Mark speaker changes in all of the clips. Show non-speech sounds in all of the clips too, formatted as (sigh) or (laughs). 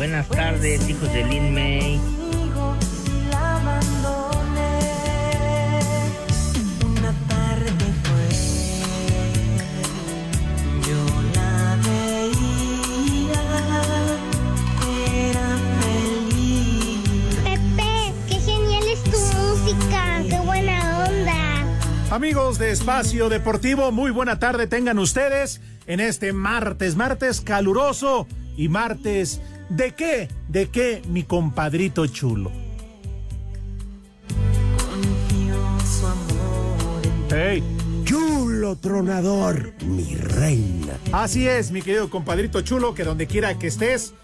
Speaker 1: Buenas tardes, hijos de Lin May.
Speaker 2: Conmigo y la abandoné. Una tarde fue, yo la veía, era feliz.
Speaker 3: Pepe, qué genial es tu música. Qué buena onda.
Speaker 4: Amigos de Espacio Deportivo, muy buena tarde tengan ustedes en este martes, martes caluroso y martes de qué, de qué, mi compadrito chulo. Hey,
Speaker 5: Chulo tronador, mi reina.
Speaker 4: así es, mi querido compadrito chulo, que donde quiera que estés,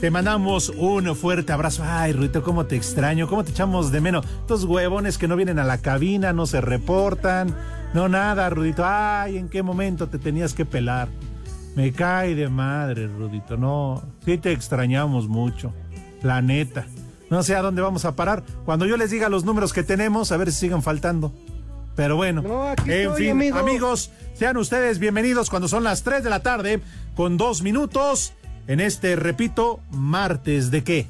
Speaker 4: te mandamos un fuerte abrazo. Ay, Ruito, cómo te extraño, cómo te echamos de menos. Estos huevones que no vienen a la cabina, no se reportan, no nada, Rudito. Ay, ¿en qué momento te tenías que pelar? Me cae de madre, Rudito. No, sí te extrañamos mucho. La neta. No sé a dónde vamos a parar. Cuando yo les diga los números que tenemos, a ver si siguen faltando. Pero bueno,
Speaker 5: No,
Speaker 4: en
Speaker 5: estoy,
Speaker 4: fin,
Speaker 5: amigo.
Speaker 4: amigos, sean ustedes bienvenidos cuando son las 3 de la tarde, con dos minutos, en este, repito, martes de qué.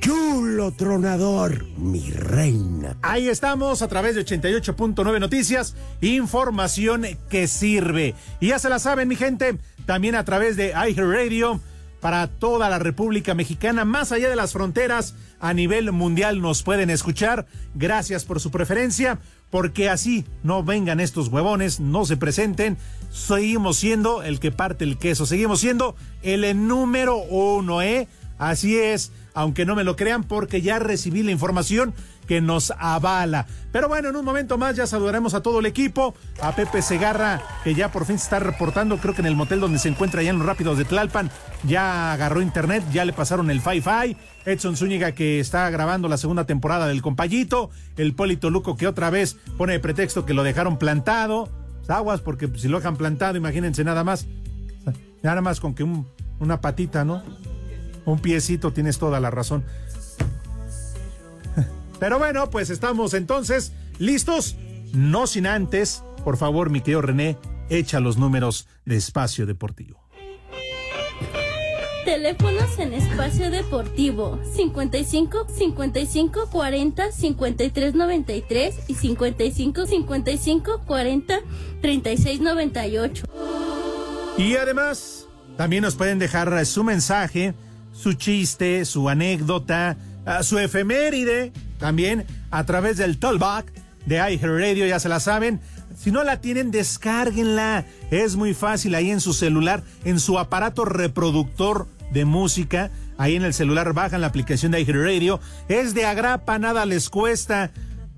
Speaker 5: Chulo tronador, mi reina.
Speaker 4: Ahí estamos a través de 88.9 Noticias, información que sirve. Y ya se la saben, mi gente, también a través de iHeartRadio para toda la República Mexicana, más allá de las fronteras, a nivel mundial nos pueden escuchar. Gracias por su preferencia, porque así no vengan estos huevones, no se presenten. Seguimos siendo el que parte el queso, seguimos siendo el número uno, ¿eh? Así es, aunque no me lo crean, porque ya recibí la información que nos avala. Pero bueno, en un momento más ya saludaremos a todo el equipo, a Pepe Segarra, que ya por fin se está reportando, creo que en el motel donde se encuentra allá en los Rápidos de Tlalpan, ya agarró internet, ya le pasaron el Fi-Fi. Edson Zúñiga que está grabando la segunda temporada del Compayito, el Polito Luco que otra vez pone de pretexto que lo dejaron plantado. Aguas, porque si lo dejan plantado, imagínense nada más. Nada más con que un- una patita, ¿no? Un piecito, tienes toda la razón. Pero bueno, pues estamos entonces listos. No sin antes, por favor, mi querido René, echa los números de espacio deportivo.
Speaker 6: Teléfonos en espacio deportivo 55 55 40 53 93 y 55 55 40 36 98.
Speaker 4: Y además, también nos pueden dejar su mensaje, su chiste, su anécdota, ah, su efeméride, también a través del Tollback de iHeartRadio, ya se la saben. Si no la tienen, descárguenla. Es muy fácil ahí en su celular, en su aparato reproductor de música. Ahí en el celular bajan la aplicación de iHeartRadio. Es de agrapa, nada les cuesta.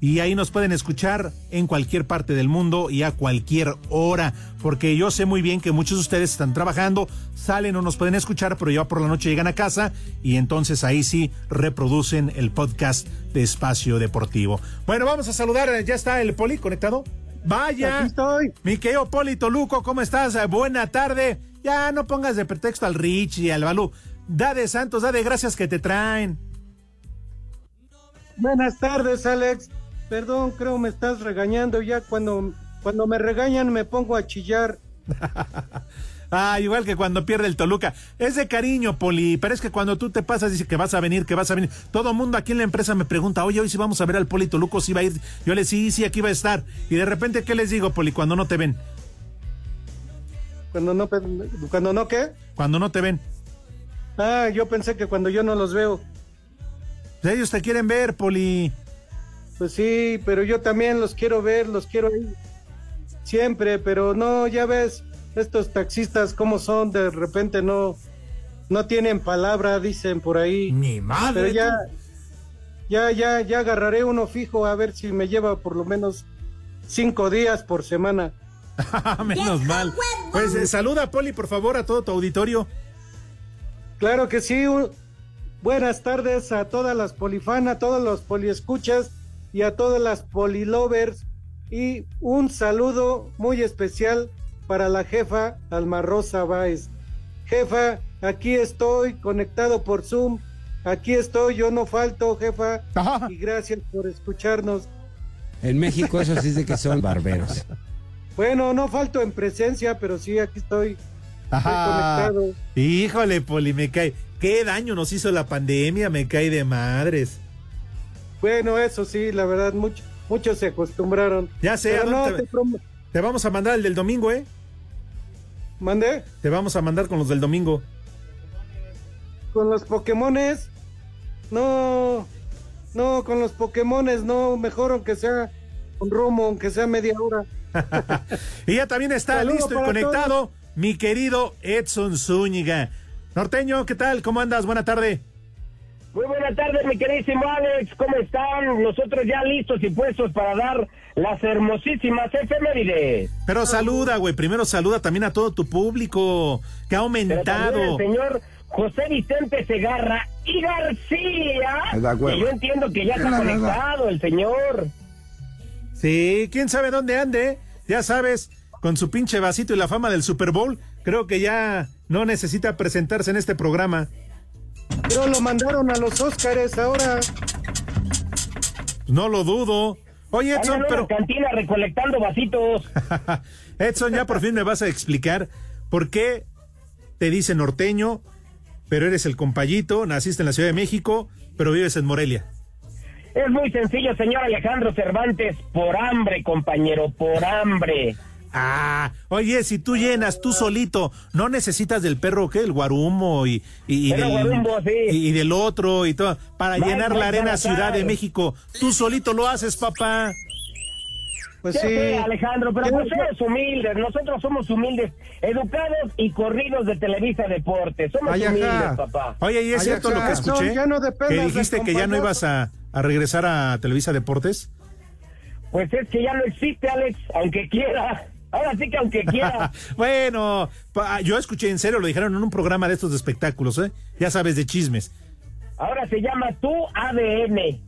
Speaker 4: Y ahí nos pueden escuchar en cualquier parte del mundo y a cualquier hora. Porque yo sé muy bien que muchos de ustedes están trabajando, salen o nos pueden escuchar, pero ya por la noche llegan a casa y entonces ahí sí reproducen el podcast de Espacio Deportivo. Bueno, vamos a saludar. Ya está el Poli conectado. Vaya.
Speaker 5: Aquí estoy.
Speaker 4: Mi querido Poli Toluco, ¿cómo estás? Buena tarde. Ya no pongas de pretexto al Rich y al Balú. Da de santos, da de gracias que te traen.
Speaker 5: Buenas tardes, Alex. Perdón, creo me estás regañando. Ya cuando, cuando me regañan me pongo a chillar. (laughs)
Speaker 4: Ah, igual que cuando pierde el Toluca. Es de cariño, Poli, pero es que cuando tú te pasas, dice que vas a venir, que vas a venir. Todo mundo aquí en la empresa me pregunta, oye, hoy sí vamos a ver al Poli Toluco, si va a ir. Yo le sí, sí, aquí va a estar. Y de repente, ¿qué les digo, Poli, cuando no te ven?
Speaker 5: Cuando no, cuando no, ¿qué?
Speaker 4: Cuando no te ven.
Speaker 5: Ah, yo pensé que cuando yo no los veo.
Speaker 4: Pues Ellos te quieren ver, Poli.
Speaker 5: Pues sí, pero yo también los quiero ver, los quiero ir siempre, pero no, ya ves, estos taxistas cómo son, de repente no, no tienen palabra, dicen por ahí.
Speaker 7: Mi madre.
Speaker 5: Pero ya, ya, ya, ya agarraré uno fijo a ver si me lleva por lo menos cinco días por semana. (laughs)
Speaker 4: Menos mal. Pues eh, saluda, Poli, por favor, a todo tu auditorio.
Speaker 5: Claro que sí. un- Buenas tardes a todas las polifanas, a todos los poliescuchas y a todas las polilovers. Y un saludo muy especial para la jefa Alma Rosa Báez. Jefa, aquí estoy conectado por Zoom. Aquí estoy, yo no falto, jefa.
Speaker 4: Ajá.
Speaker 5: Y gracias por escucharnos.
Speaker 7: En México eso sí es de que son barberos.
Speaker 5: Bueno, no falto en presencia, pero sí, aquí estoy.
Speaker 4: Ajá.
Speaker 5: Estoy conectado.
Speaker 4: Híjole, Poli, me cae. Qué daño nos hizo la pandemia, me cae de madres.
Speaker 5: Bueno, eso sí, la verdad, mucho- muchos se acostumbraron.
Speaker 4: Ya sé,
Speaker 5: Pero
Speaker 4: ¿a
Speaker 5: no, te
Speaker 4: te- vamos a mandar el del domingo, ¿eh?
Speaker 5: ¿Mandé?
Speaker 4: Te vamos a mandar con los del domingo.
Speaker 5: Con los Pokémones, no, no, con los Pokémones, no, mejor aunque sea un rumo, aunque sea media hora. (laughs)
Speaker 4: Y ya también está
Speaker 5: Saludo
Speaker 4: listo y conectado mi querido Edson Zúñiga. Norteño, ¿qué tal? ¿Cómo andas? Buena tarde.
Speaker 8: Muy buena tarde, mi queridísimo Alex. ¿Cómo están? Nosotros ya listos y puestos para dar las hermosísimas efemérides.
Speaker 4: Pero saluda, güey. Primero saluda también a todo tu público que ha aumentado.
Speaker 8: el señor José Vicente Segarra y García.
Speaker 7: De acuerdo.
Speaker 8: Que yo entiendo que ya está conectado el señor.
Speaker 4: Sí, quién sabe dónde ande. Ya sabes, con su pinche vasito y la fama del Super Bowl, creo que ya no necesita presentarse en este programa.
Speaker 5: Pero lo mandaron a los Óscares ahora.
Speaker 4: No lo dudo. Oye, Edson,
Speaker 8: en
Speaker 4: pero
Speaker 8: cantina recolectando vasitos. (laughs)
Speaker 4: Edson, ya por fin me vas a explicar por qué te dice norteño, pero eres el compayito, naciste en la Ciudad de México, pero vives en Morelia.
Speaker 8: Es muy sencillo, señor Alejandro Cervantes. Por hambre, compañero, por hambre.
Speaker 4: Ah, oye, si tú llenas tú solito, no necesitas del perro que el guarumo y, y, del,
Speaker 8: guarumbo, sí.
Speaker 4: y, y del otro y todo para llenar la arena. Ciudad de México. Tú solito lo haces, papá.
Speaker 5: Pues sí.
Speaker 8: sé, Alejandro, pero pues somos humildes, nosotros somos humildes, educados y corridos de Televisa Deportes. Somos
Speaker 7: Ay,
Speaker 8: humildes, papá.
Speaker 4: Oye, ¿y es
Speaker 7: Ay,
Speaker 4: cierto lo que escuché?
Speaker 5: ya no dependas
Speaker 4: que dijiste que ya no ibas a, a regresar a Televisa Deportes.
Speaker 8: Pues es que ya no existe, Alex, aunque quiera. Ahora sí que aunque quiera. (laughs)
Speaker 4: bueno, pa- yo escuché en serio, lo dijeron en un programa de estos de espectáculos, ¿eh? Ya sabes, de chismes.
Speaker 8: Ahora se llama tu ADN.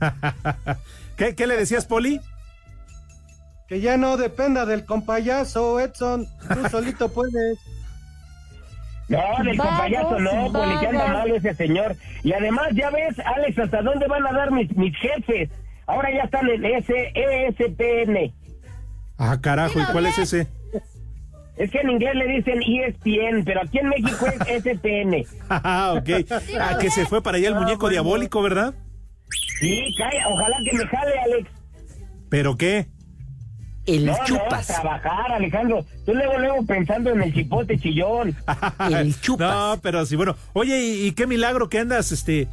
Speaker 8: (laughs)
Speaker 4: ¿Qué, qué le decías, Poli?
Speaker 5: Que ya no dependa del compayazo, Edson. Tú (laughs) solito puedes.
Speaker 8: No, del
Speaker 3: Vagos,
Speaker 8: compayazo no, porque que anda mal ese señor. Y además, ya ves, Alex, hasta dónde van a dar mis, mis jefes. Ahora ya están en ese ESPN.
Speaker 4: Ah, carajo, ¿y cuál es ese?
Speaker 8: Es que en inglés le dicen ESPN, pero aquí en México es (laughs) SPN.
Speaker 4: Ah, ok. Ah, que se fue para allá el muñeco diabólico, ¿verdad?
Speaker 8: Sí, cae, ojalá que me jale, Alex.
Speaker 4: ¿Pero qué?
Speaker 9: El
Speaker 8: no, no, a
Speaker 9: chupas.
Speaker 8: trabajar, Alejandro. Tú luego, luego pensando en el chipote chillón. (laughs)
Speaker 9: El chupas.
Speaker 4: No, pero sí, bueno. Oye, ¿y, y qué milagro que andas, este,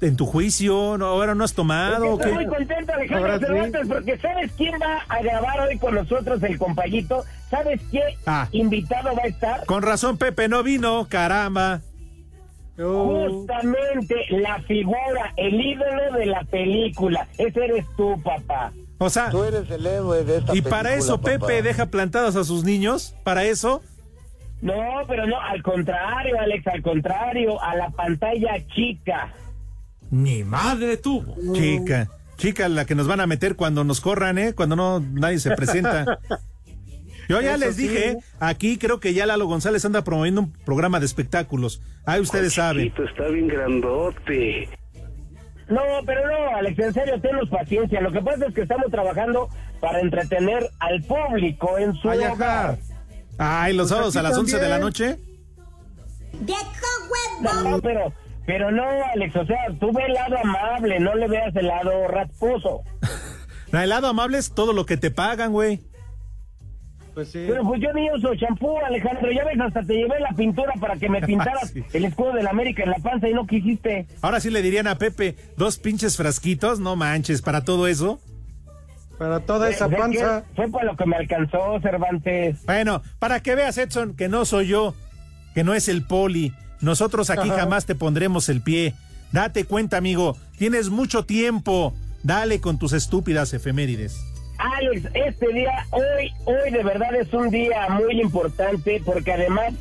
Speaker 4: en tu juicio? ¿No, ¿Ahora no has tomado?
Speaker 8: Estoy
Speaker 4: qué?
Speaker 8: muy contento, Alejandro
Speaker 5: Ahora sí.
Speaker 8: Cervantes, porque ¿sabes quién va a grabar hoy con nosotros el compayito? ¿Sabes qué
Speaker 4: Ah.
Speaker 8: invitado va a estar?
Speaker 4: Con razón, Pepe no vino, caramba.
Speaker 5: Oh,
Speaker 8: Justamente la figura, el ídolo de la película. Ese eres tú, papá.
Speaker 4: O sea,
Speaker 10: eres el héroe de esta
Speaker 4: y para eso Pepe deja plantados a sus niños, para eso.
Speaker 8: No, pero no, al contrario, Alex, al contrario, a la pantalla chica.
Speaker 7: Mi madre tuvo.
Speaker 4: Chica, chica, la que nos van a meter cuando nos corran, ¿eh? Cuando no nadie se presenta. Yo ya
Speaker 5: Eso
Speaker 4: les
Speaker 5: sí.
Speaker 4: dije, aquí creo que ya Lalo González anda promoviendo un programa de espectáculos. Ahí ustedes saben.
Speaker 10: está bien grandote.
Speaker 8: No, pero no, Alex, en serio, tennos paciencia. Lo que pasa es que estamos trabajando para entretener al público en su
Speaker 7: Ay,
Speaker 8: hogar.
Speaker 7: ajá.
Speaker 4: Ay, los sábados
Speaker 5: aquí
Speaker 4: a las 11 de la
Speaker 5: también.
Speaker 4: noche.
Speaker 8: No, pero, pero no, Alex, o sea, tú ve el lado amable, no le veas el lado rasposo. (laughs)
Speaker 4: No, el lado amable es todo lo que te pagan, güey.
Speaker 5: Pues sí.
Speaker 8: Pero pues yo ni uso champú, Alejandro. Ya ves, hasta te llevé la pintura para que me (laughs) pintaras
Speaker 4: Sí.
Speaker 8: el escudo de la América en la panza y no quisiste.
Speaker 4: Ahora sí le dirían a Pepe, dos pinches frasquitos, no manches, para todo eso.
Speaker 5: Para toda esa panza.
Speaker 8: Fue para lo que me alcanzó, Cervantes.
Speaker 4: Bueno, para que veas, Edson, que no soy yo, que no es el poli. Nosotros aquí
Speaker 5: Ajá.
Speaker 4: jamás te pondremos el pie. Date cuenta, amigo, tienes mucho tiempo. Dale con tus estúpidas efemérides.
Speaker 8: Alex, este día, hoy, hoy de verdad es un día muy importante porque además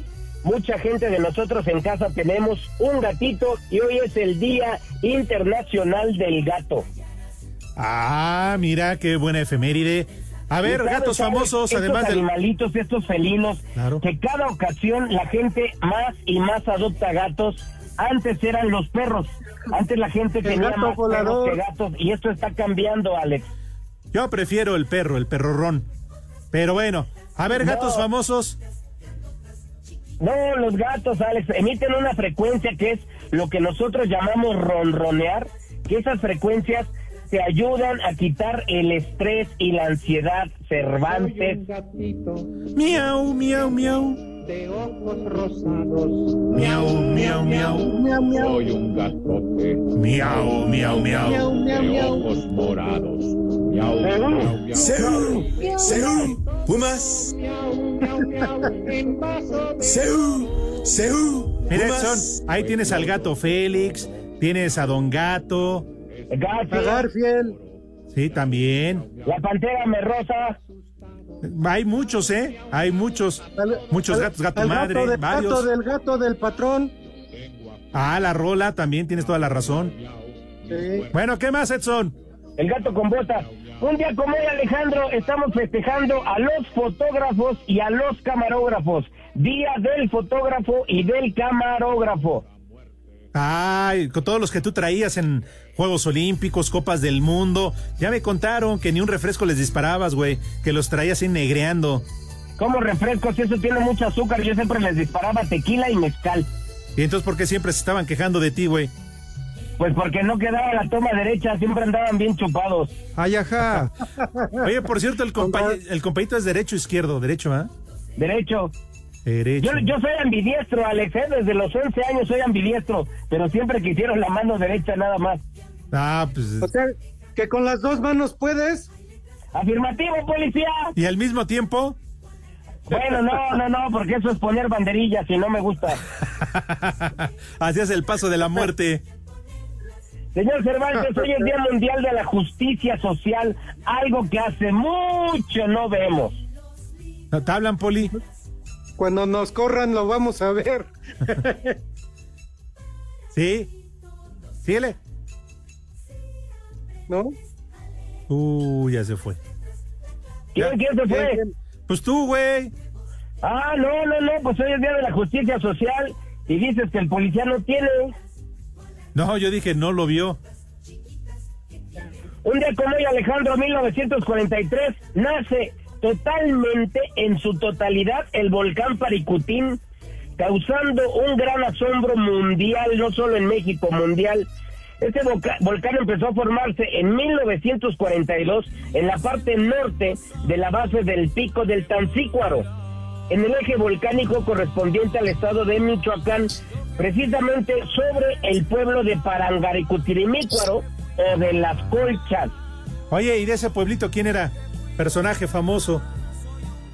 Speaker 8: mucha gente de nosotros en casa tenemos un gatito y hoy es el Día Internacional del Gato.
Speaker 4: Ah, mira, qué buena efeméride. A ver,
Speaker 8: sabes,
Speaker 4: gatos
Speaker 8: sabes,
Speaker 4: famosos,
Speaker 8: estos
Speaker 4: además del...
Speaker 8: animalitos, estos felinos,
Speaker 4: Claro.
Speaker 8: que cada ocasión la gente más y más adopta gatos. Antes eran los perros. Antes la gente
Speaker 5: El
Speaker 8: tenía más
Speaker 5: volador.
Speaker 8: perros que gatos y esto está cambiando, Alex.
Speaker 4: Yo prefiero el perro, el perrorrón. Pero bueno, a ver,
Speaker 8: No.
Speaker 4: gatos famosos.
Speaker 8: No, los gatos, Alex, emiten una frecuencia que es lo que nosotros llamamos ronronear, que esas frecuencias te ayudan a quitar el estrés y la ansiedad, Cervantes.
Speaker 4: Miau, miau, miau.
Speaker 11: De ojos rosados.
Speaker 4: Miau, miau, miau.
Speaker 11: Miau, miau.
Speaker 12: Soy un gatote.
Speaker 4: Miau, miau, miau.
Speaker 11: Miau, miau,
Speaker 12: De ojos morados. Miau, miau, miau.
Speaker 13: Seú, Seú, Pumas. Seú, Seú,
Speaker 4: Mira. Edson, ahí tienes al gato Félix, tienes a Don Gato.
Speaker 8: Garfield,
Speaker 5: Garfield.
Speaker 4: Sí, también.
Speaker 8: la pantera merrosa,
Speaker 4: Hay muchos, ¿eh? Hay muchos.
Speaker 5: Al-
Speaker 4: Muchos
Speaker 5: al-
Speaker 4: gatos, gato
Speaker 5: al
Speaker 4: madre,
Speaker 5: gato del
Speaker 4: varios.
Speaker 5: gato del gato del patrón.
Speaker 4: Ah, la rola, también tienes toda la razón.
Speaker 5: Sí.
Speaker 4: Bueno, ¿qué más, Edson?
Speaker 8: el gato con botas. Un día como hoy, Alejandro, estamos festejando a los fotógrafos y a los camarógrafos. Día del fotógrafo y del camarógrafo.
Speaker 4: Ay, con todos los que tú traías en Juegos Olímpicos, Copas del Mundo. Ya me contaron que ni un refresco les disparabas, güey. Que los traías ahí negreando.
Speaker 8: Como refrescos, eso tiene mucho azúcar. Yo siempre les disparaba tequila y mezcal.
Speaker 4: Y entonces, ¿por qué siempre se estaban quejando de ti, güey?
Speaker 8: Pues porque no quedaba la toma derecha, siempre andaban bien chupados.
Speaker 14: Ay, ajá. (laughs)
Speaker 4: Oye, por cierto, el, compa- el compañito es derecho o izquierdo, derecho, ¿ah?
Speaker 8: Derecho.
Speaker 4: Derecho.
Speaker 8: Yo, yo soy ambidiestro, Alex, ¿eh? desde los 11 años soy ambidiestro, pero siempre quisieron la mano derecha nada más.
Speaker 4: Ah, pues.
Speaker 5: O sea, que con las dos manos puedes.
Speaker 8: Afirmativo, policía.
Speaker 4: Y al mismo tiempo.
Speaker 8: Bueno, no, no, no, porque eso es poner banderillas y no me gusta. (laughs)
Speaker 4: Hacías el paso de la muerte.
Speaker 8: Señor Cervantes, hoy es Día Mundial de la Justicia Social, algo que hace mucho no vemos.
Speaker 4: ¿No ¿Te hablan, Poli?
Speaker 5: Cuando nos corran lo vamos a ver. (laughs)
Speaker 4: Sí. Síguele.
Speaker 5: ¿No?
Speaker 4: Uh, ya se fue.
Speaker 8: ¿Quién, quién se fue?
Speaker 4: Pues tú, güey.
Speaker 8: Ah, no, no, no, pues hoy es Día de la Justicia Social y dices que el policía no tiene.
Speaker 4: No, yo dije, no lo vio.
Speaker 8: Un día como hoy, Alejandro, 1943, nace totalmente, en su totalidad, el volcán Paricutín, causando un gran asombro mundial, no solo en México, mundial. Este volcán empezó a formarse en 1942 en la parte norte de la base del pico del Tancícuaro, en el eje volcánico correspondiente al estado de Michoacán, precisamente sobre el pueblo de Parangaricutirimícuaro o de las Colchas.
Speaker 4: Oye, ¿y de ese pueblito quién era? Personaje famoso.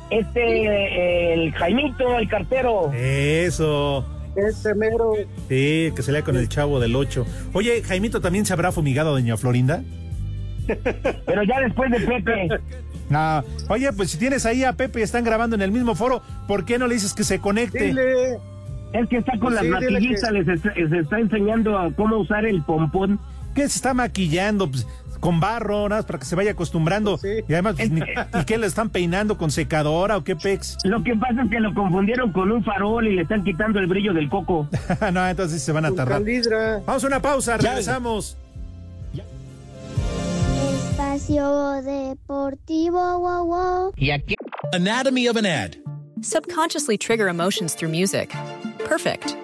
Speaker 8: Este, eh, el Jaimito, el cartero.
Speaker 4: Eso.
Speaker 5: Ese mero.
Speaker 4: Sí, que se lea con el chavo del 8. Oye, Jaimito también se habrá fumigado Doña Florinda. (laughs)
Speaker 8: Pero ya después de Pepe.
Speaker 4: Ah, oye, pues si tienes ahí a Pepe y están grabando en el mismo foro, ¿por qué no le dices que se conecte?
Speaker 5: Dile.
Speaker 8: Es que está con
Speaker 5: Sí,
Speaker 8: las maquillistas,
Speaker 5: que-
Speaker 8: les está, les está enseñando a cómo usar el pompón.
Speaker 4: ¿Qué se está maquillando? Pues, con barro, nada más para que se vaya acostumbrando. Y además, pues, ni- ¿y qué le están peinando con secadora o qué pex?
Speaker 8: Lo que pasa es que lo confundieron con un farol y le están quitando el brillo del coco. (laughs)
Speaker 4: no, entonces se van a
Speaker 5: Con
Speaker 4: tardar.
Speaker 5: calidra.
Speaker 4: Vamos a una pausa, regresamos.
Speaker 3: Espacio Deportivo, wow, wow.
Speaker 8: Y aquí.
Speaker 6: Anatomy of an ad.
Speaker 15: Subconsciously trigger emotions through music. Perfect.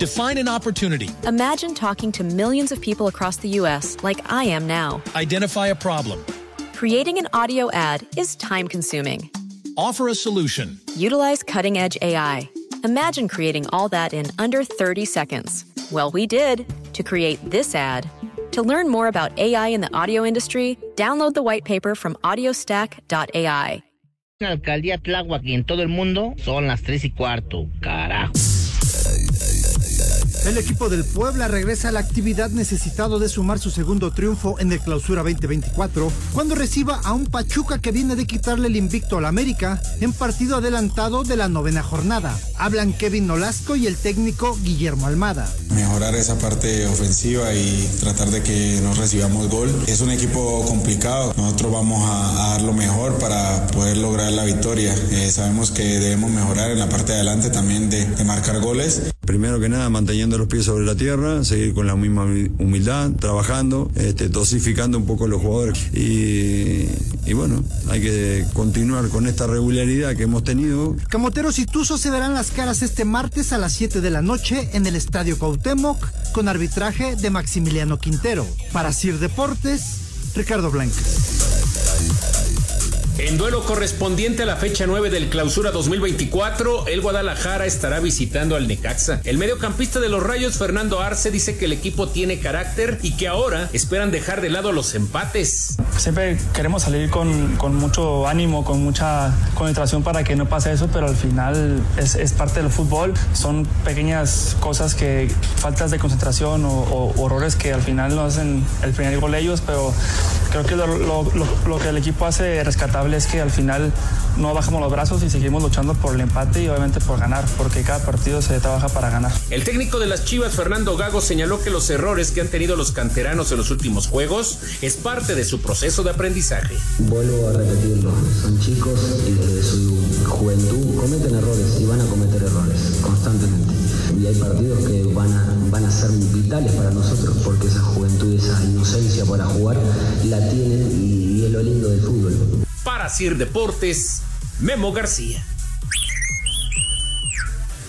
Speaker 6: Define an opportunity.
Speaker 15: Imagine talking to millions of people across the U.S. like I am now.
Speaker 6: Identify a problem.
Speaker 15: Creating an audio ad is time consuming.
Speaker 16: offer a solution.
Speaker 15: Utilize cutting edge AI. Imagine creating all that in under 30 seconds. Well, we did to create this ad. To learn more about AI in the audio industry, download the white paper from audiostack.ai.
Speaker 1: La alcaldía Tláhuac y en todo el mundo son las tres y cuarto, carajo.
Speaker 17: El equipo del Puebla regresa a la actividad necesitado de sumar su segundo triunfo en el Clausura 2024 cuando reciba a un Pachuca que viene de quitarle el invicto al América en partido adelantado de la novena jornada. Hablan Kevin Nolasco y el técnico Guillermo Almada.
Speaker 18: Mejorar esa parte ofensiva y tratar de que nos recibamos gol. Es un equipo complicado. Nosotros vamos a, dar lo mejor para poder lograr la victoria. Eh, sabemos que debemos mejorar en la parte de adelante también de marcar goles.
Speaker 19: Primero que nada, manteniendo los pies sobre la tierra, seguir con la misma humildad, trabajando, este, dosificando un poco los jugadores. Y, bueno, hay que continuar con esta regularidad que hemos tenido.
Speaker 17: Camoteros y Tuzos se darán las caras este martes a las 7 de la noche en el Estadio Cuauhtémoc con arbitraje de Maximiliano Quintero. Para Sir Deportes, Ricardo Blanques.
Speaker 20: En duelo correspondiente a la fecha 9 del Clausura 2024, el Guadalajara estará visitando al Necaxa. El mediocampista de los Rayos, Fernando Arce, dice que el equipo tiene carácter y que ahora esperan dejar de lado los empates.
Speaker 21: Siempre queremos salir con, mucho ánimo, con mucha concentración para que no pase eso, pero al final es, es, parte del fútbol. Son pequeñas cosas que, faltas de concentración o, o, errores que al final no hacen el primer gol ellos, pero creo que lo, que el equipo hace rescatable es que al final no bajamos los brazos y seguimos luchando por el empate y obviamente por ganar, porque cada partido se trabaja para ganar.
Speaker 20: El técnico de las Chivas, Fernando Gago, señaló que los errores que han tenido los canteranos en los últimos juegos es parte de su proceso de aprendizaje.
Speaker 22: Vuelvo a repetirlo, son chicos y desde su juventud cometen errores y van a cometer errores constantemente. Y hay partidos que van a, van a ser vitales para nosotros porque esa juventud, esa inocencia para jugar la tienen y, y es lo lindo del fútbol.
Speaker 20: Para Sir Deportes, Memo García.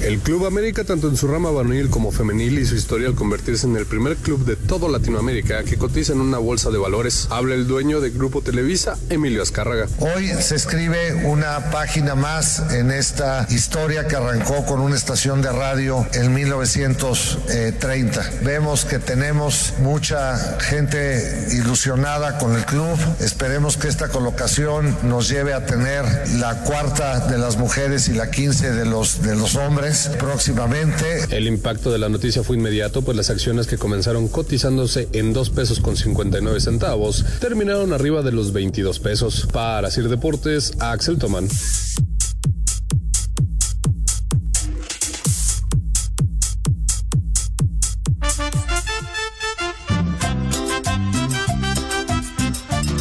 Speaker 23: El Club América, tanto en su rama varonil como femenil, y su historia al convertirse en el primer club de todo Latinoamérica que cotiza en una bolsa de valores. Habla el dueño del Grupo Televisa, Emilio Azcárraga.
Speaker 9: Hoy se escribe una página más en esta historia que arrancó con una estación de radio en 1930. Vemos que tenemos mucha gente ilusionada con el club. Esperemos que esta colocación nos lleve a tener la cuarta de las mujeres y la quince de los, de los hombres próximamente.
Speaker 23: El impacto de la noticia fue inmediato, pues las acciones que comenzaron cotizándose en 2 pesos con 59 centavos terminaron arriba de los 22 pesos. Para Sir Deportes, Axel Tomán.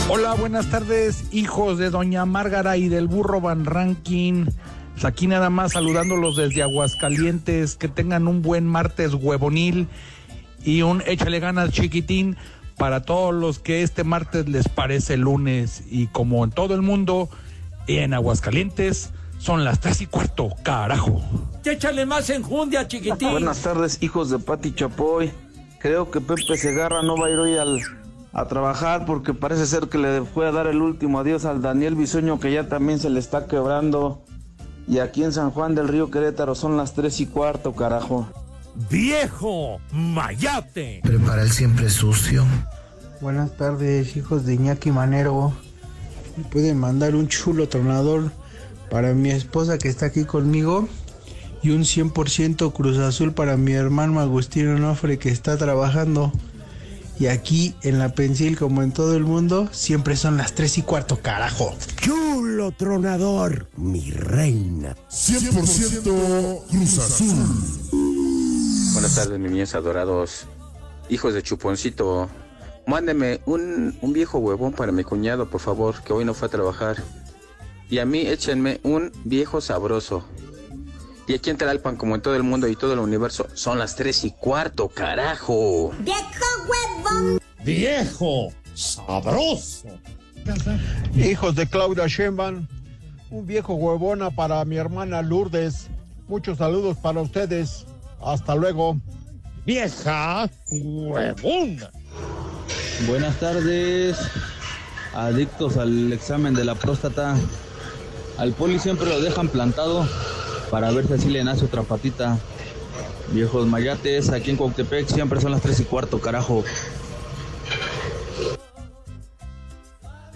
Speaker 24: Hola, buenas tardes, hijos de Doña Márgara y del burro Van Ranking. Pues aquí nada más saludándolos desde Aguascalientes, que tengan un buen martes huevonil y un échale ganas chiquitín para todos los que este martes les parece lunes y como en todo el mundo, en Aguascalientes son las tres y cuarto, carajo.
Speaker 7: Échale más enjundia, chiquitín.
Speaker 10: Buenas tardes, hijos de Pati Chapoy. Creo que Pepe Segarra no va a ir hoy al, a trabajar porque parece ser que le fue a dar el último adiós al Daniel Bisoño que ya también se le está quebrando. Y aquí en San Juan del Río Querétaro son las tres y cuarto, carajo.
Speaker 7: ¡Viejo! ¡Mayate!
Speaker 9: Prepara el siempre sucio.
Speaker 25: Buenas tardes, hijos de Iñaki Manero. ¿Me pueden mandar un chulo tronador para mi esposa que está aquí conmigo? Y un 100% Cruz Azul para mi hermano Agustín Onofre que está trabajando. Y aquí en la Pensil, como en todo el mundo, siempre son las 3 y cuarto, carajo.
Speaker 7: Chulo tronador, mi reina.
Speaker 26: 100% Cruz Azul.
Speaker 27: Buenas tardes, mis niños adorados. Hijos de Chuponcito. Mándeme un, un viejo huevón para mi cuñado, por favor, que hoy no fue a trabajar. Y a mí échenme un viejo sabroso. Y aquí en Tlalpan, como en todo el mundo y todo el universo, son las tres y cuarto, carajo.
Speaker 28: ¡Viejo huevón!
Speaker 7: ¡Viejo sabroso!
Speaker 29: Hijos de Claudia Sheinbaum, un viejo huevona para mi hermana Lourdes. Muchos saludos para ustedes. Hasta luego.
Speaker 7: ¡Vieja huevona!
Speaker 30: Buenas tardes, adictos al examen de la próstata.
Speaker 31: Al poli siempre lo dejan plantado para ver si así le nace otra patita. Viejos mayates, aquí en Cuauhtémoc siempre son las tres y cuarto, carajo.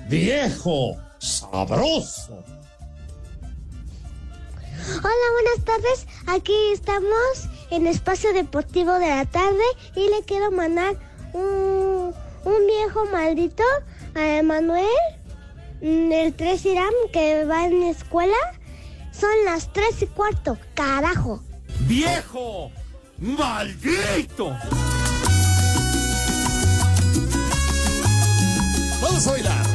Speaker 7: Viejo sabroso.
Speaker 3: Hola, buenas tardes. Aquí estamos en Espacio Deportivo de la Tarde y le quiero mandar un, un viejo maldito a Emanuel, mm, el 3 Irán que va en la escuela. Son las 3 y cuarto, carajo.
Speaker 7: ¡Viejo! ¡Maldito!
Speaker 14: Vamos a bailar.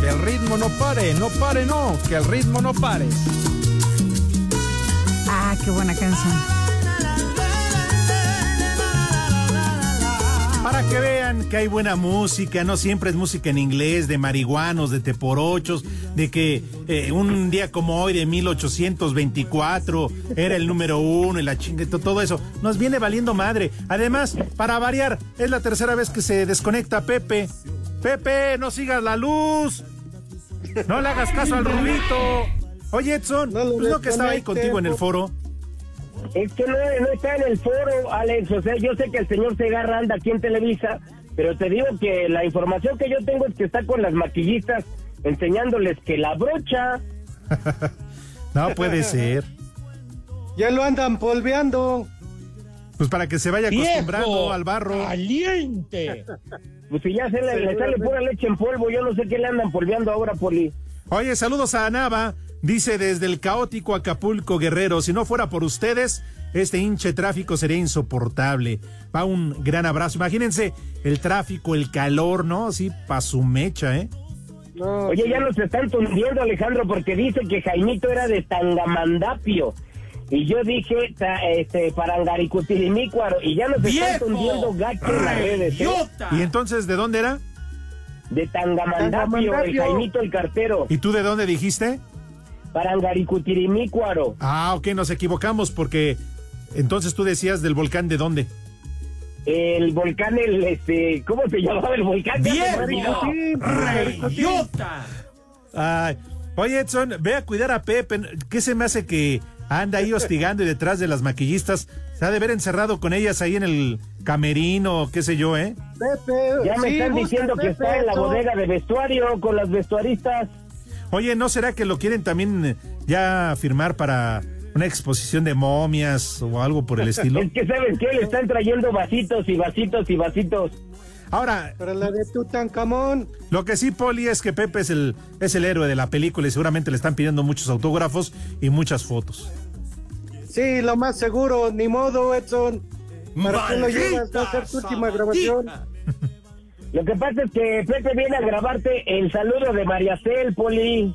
Speaker 4: Que el ritmo no pare, no pare, no, que el ritmo no pare.
Speaker 32: Ah, qué buena canción.
Speaker 4: Para que vean que hay buena música, no siempre es música en inglés, de marihuanos, de teporochos, de que eh, un día como hoy de 1824 era el número uno y la chingue, todo eso. Nos viene valiendo madre. Además, para variar, es la tercera vez que se desconecta Pepe. Pepe, no sigas la luz. No le hagas caso al rubito. Oye, Edson,
Speaker 8: No lo
Speaker 4: pues no que estaba ahí contigo en el foro.
Speaker 8: Es que no, no está en el foro, Alex. O sea, yo sé que el señor Segarra anda aquí en Televisa, pero te digo que la información que yo tengo es que está con las maquillistas enseñándoles que la brocha. (laughs)
Speaker 4: No puede ser.
Speaker 5: Ya lo andan polveando.
Speaker 4: Pues para que se vaya
Speaker 8: ¡Viejo!
Speaker 4: acostumbrando al barro.
Speaker 8: ¡Caliente! (laughs) Pues si ya se le, le sale pura leche en polvo, yo no sé qué le andan polveando ahora, Poli.
Speaker 4: Oye, saludos a Anaba. Dice desde el caótico Acapulco Guerrero, si no fuera por ustedes, este hinche tráfico sería insoportable. Va un gran abrazo. Imagínense el tráfico, el calor, ¿no? Así pa' su mecha, ¿eh?
Speaker 8: Oye, ya nos están tundiendo, Alejandro, porque dice que Jaimito era de Tangamandapio. Y yo dije, ta- este, Parangaricutirimícuaro. Y ya nos están tundiendo gacho en las redes, ¿eh?
Speaker 4: ¿Y entonces de dónde era?
Speaker 8: De Tangamandapio, el
Speaker 4: Tangamandapio.
Speaker 8: Jaimito el cartero.
Speaker 4: ¿Y tú de dónde dijiste?
Speaker 8: Parangaricutirimícuaro.
Speaker 4: Ah, ok, nos equivocamos porque entonces tú decías del volcán de dónde.
Speaker 8: El volcán, el, este, ¿cómo se llamaba el volcán? Olvidó.
Speaker 4: ¡Reyota! Ay, oye, Edson, ve a cuidar a Pepe. ¿Qué se me hace que anda ahí hostigando y detrás de las maquillistas? Se ha de ver encerrado con ellas ahí en el camerino, qué sé yo, ¿eh?
Speaker 5: Pepe,
Speaker 8: Ya me
Speaker 5: sí,
Speaker 8: están diciendo que
Speaker 5: Pepe,
Speaker 8: está en la bodega de vestuario con las vestuaristas.
Speaker 4: Oye, ¿no será que lo quieren también ya firmar para una exposición de momias o algo por el estilo? (laughs)
Speaker 8: Es que, ¿sabes qué? Le están trayendo vasitos y vasitos y vasitos.
Speaker 4: Ahora,
Speaker 5: Para la de Tutankamón.
Speaker 4: Lo que sí, Poli, es que Pepe es el, es el héroe de la película y seguramente le están pidiendo muchos autógrafos y muchas fotos.
Speaker 5: Sí, lo más seguro, ni modo, Edson. ¿Para qué lo
Speaker 8: ¡Maldita
Speaker 5: llevas? Va a ser tu última grabación. (laughs)
Speaker 8: Lo que pasa es que Pepe viene a grabarte el saludo de María Cel, Poli.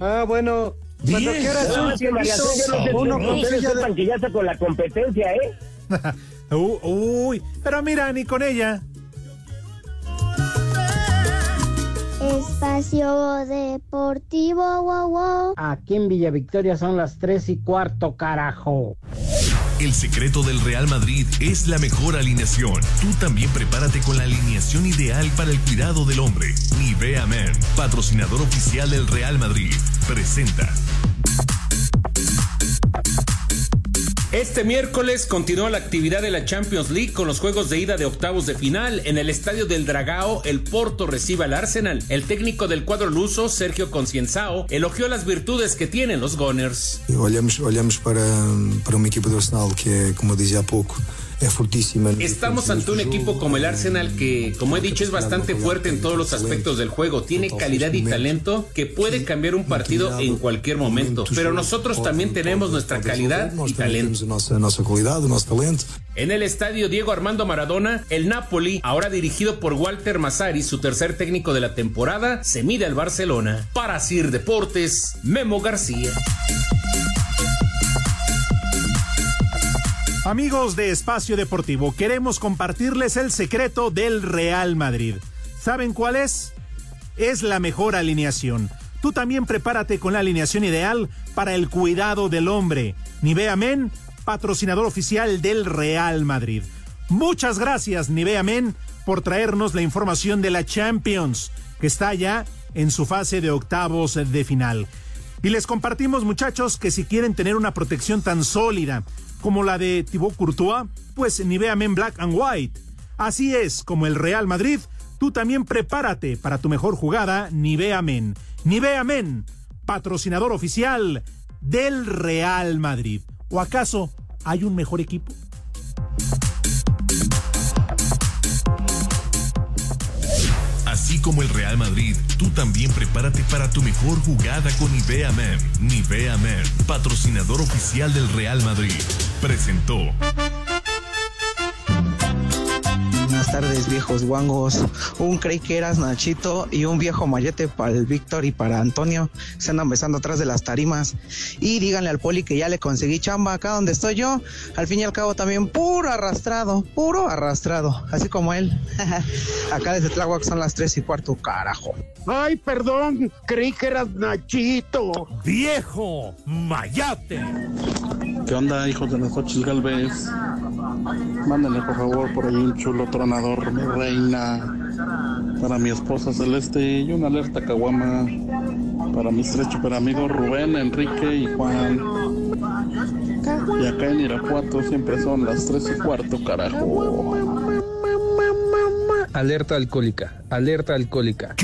Speaker 5: Ah, bueno. Cuando quieras
Speaker 8: Nada
Speaker 5: un
Speaker 8: más que María Cel, yo no sé
Speaker 5: uno con
Speaker 8: sepan que ya está con la competencia, ¿eh? (laughs)
Speaker 4: Uh, Uy, pero mira, ni con ella.
Speaker 3: Espacio Deportivo, wow, wow.
Speaker 1: Aquí en Villa Victoria son las tres y cuarto, carajo.
Speaker 33: El secreto del Real Madrid es la mejor alineación. Tú también prepárate con la alineación ideal para el cuidado del hombre. Nivea Men, patrocinador oficial del Real Madrid, presenta.
Speaker 20: Este miércoles continuó la actividad de la Champions League con los juegos de ida de octavos de final. En el estadio del Dragao, el Porto recibe al Arsenal. El técnico del cuadro luso, Sergio Concienzao, elogió las virtudes que tienen los Gunners.
Speaker 34: Olhamos, olhamos para, para uma equipa do Arsenal que como eu dizia
Speaker 20: Estamos ante un equipo como el Arsenal que, como he dicho, es bastante fuerte en todos los aspectos del juego. Tiene calidad y talento que puede cambiar un partido en cualquier momento. Pero nosotros también tenemos nuestra calidad y talento. En el estadio Diego Armando Maradona, el Napoli, ahora dirigido por Walter Mazzari, su tercer técnico de la temporada, se mide al Barcelona. Para Sir Deportes, Memo García.
Speaker 4: Amigos de Espacio Deportivo, queremos compartirles el secreto del Real Madrid. ¿Saben cuál es? Es la mejor alineación. Tú también prepárate con la alineación ideal para el cuidado del hombre. Nivea Men, patrocinador oficial del Real Madrid. Muchas gracias, Nivea Men, por traernos la información de la Champions, que está ya en su fase de octavos de final. Y les compartimos, muchachos, que si quieren tener una protección tan sólida como la de Thibaut Courtois, pues Nivea Men Black and White. Así es, como el Real Madrid, tú también prepárate para tu mejor jugada. Nivea Men, patrocinador oficial del Real Madrid. ¿O acaso hay un mejor equipo?
Speaker 33: Así como el Real Madrid, tú también prepárate para tu mejor jugada con Nivea Men. Patrocinador oficial del Real Madrid, presentó.
Speaker 35: Buenas tardes, viejos guangos. Un creí que eras Nachito y un viejo mayete para el Víctor y para Antonio. Se andan besando atrás de las tarimas. Y díganle al poli que ya le conseguí chamba acá donde estoy yo. Al fin y al cabo también puro arrastrado, puro arrastrado. Así como él. (laughs) acá desde Tláhuac son las tres y cuarto, carajo.
Speaker 7: Ay, perdón, creí que eras Nachito. Viejo mayate.
Speaker 34: ¿Qué onda, hijos de los Ochis Galvez? Mándenle por favor por ahí un chulo tronador, mi reina, para mi esposa Celeste y una alerta caguama para mis tres super amigos Rubén, Enrique y Juan. Y acá en Irapuato siempre son las tres y cuarto, carajo.
Speaker 36: Alerta alcohólica, alerta alcohólica.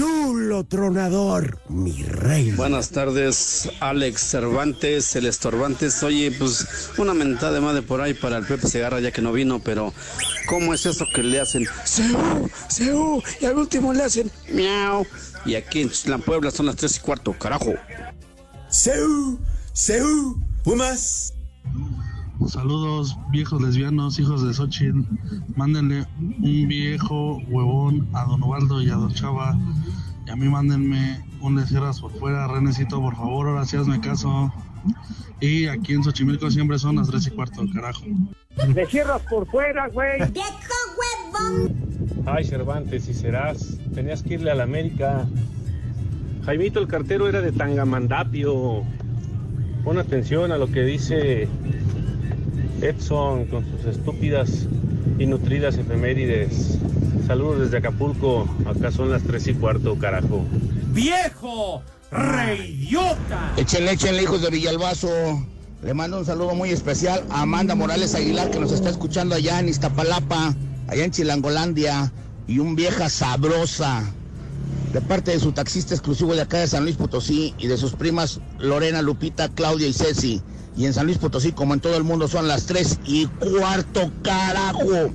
Speaker 7: Tronador, mi rey.
Speaker 37: Buenas tardes, Alex Cervantes, el Estorbantes. Oye, pues una mentada de madre por ahí para el Pepe Segarra ya que no vino, pero ¿cómo es eso que le hacen? ¡Seu! ¡Seu! Y al último le hacen miau. Y aquí en la Puebla son las tres y cuarto, carajo.
Speaker 7: ¡Seu! ¡Seu! ¡Pumas!
Speaker 29: Saludos, viejos lesbianos, hijos de Xochitl. Mándenle un viejo huevón a Don Ubaldo y a Don Chava. Y a mí mándenme un de cierras por fuera. Renecito, por favor, ahora sí hazme caso. Y aquí en Xochimilco siempre son las tres y cuarto, carajo.
Speaker 8: Te cierras por fuera, güey.
Speaker 38: Ay, Cervantes, si serás, tenías que irle a la América. Jaimito el cartero era de Tangamandapio. Pon atención a lo que dice Edson con sus estúpidas y nutridas efemérides. Saludos desde Acapulco. Acá son las tres y cuarto, carajo.
Speaker 7: ¡Viejo! ¡Reyota!
Speaker 39: Échenle, échenle, hijos de Villalbazo. Le mando un saludo muy especial a Amanda Morales Aguilar, que nos está escuchando allá en Iztapalapa, allá en Chilangolandia, y un vieja sabrosa, de parte de su taxista exclusivo de acá de San Luis Potosí y de sus primas Lorena, Lupita, Claudia y Ceci. Y en San Luis Potosí, como en todo el mundo, son las tres y cuarto, carajo.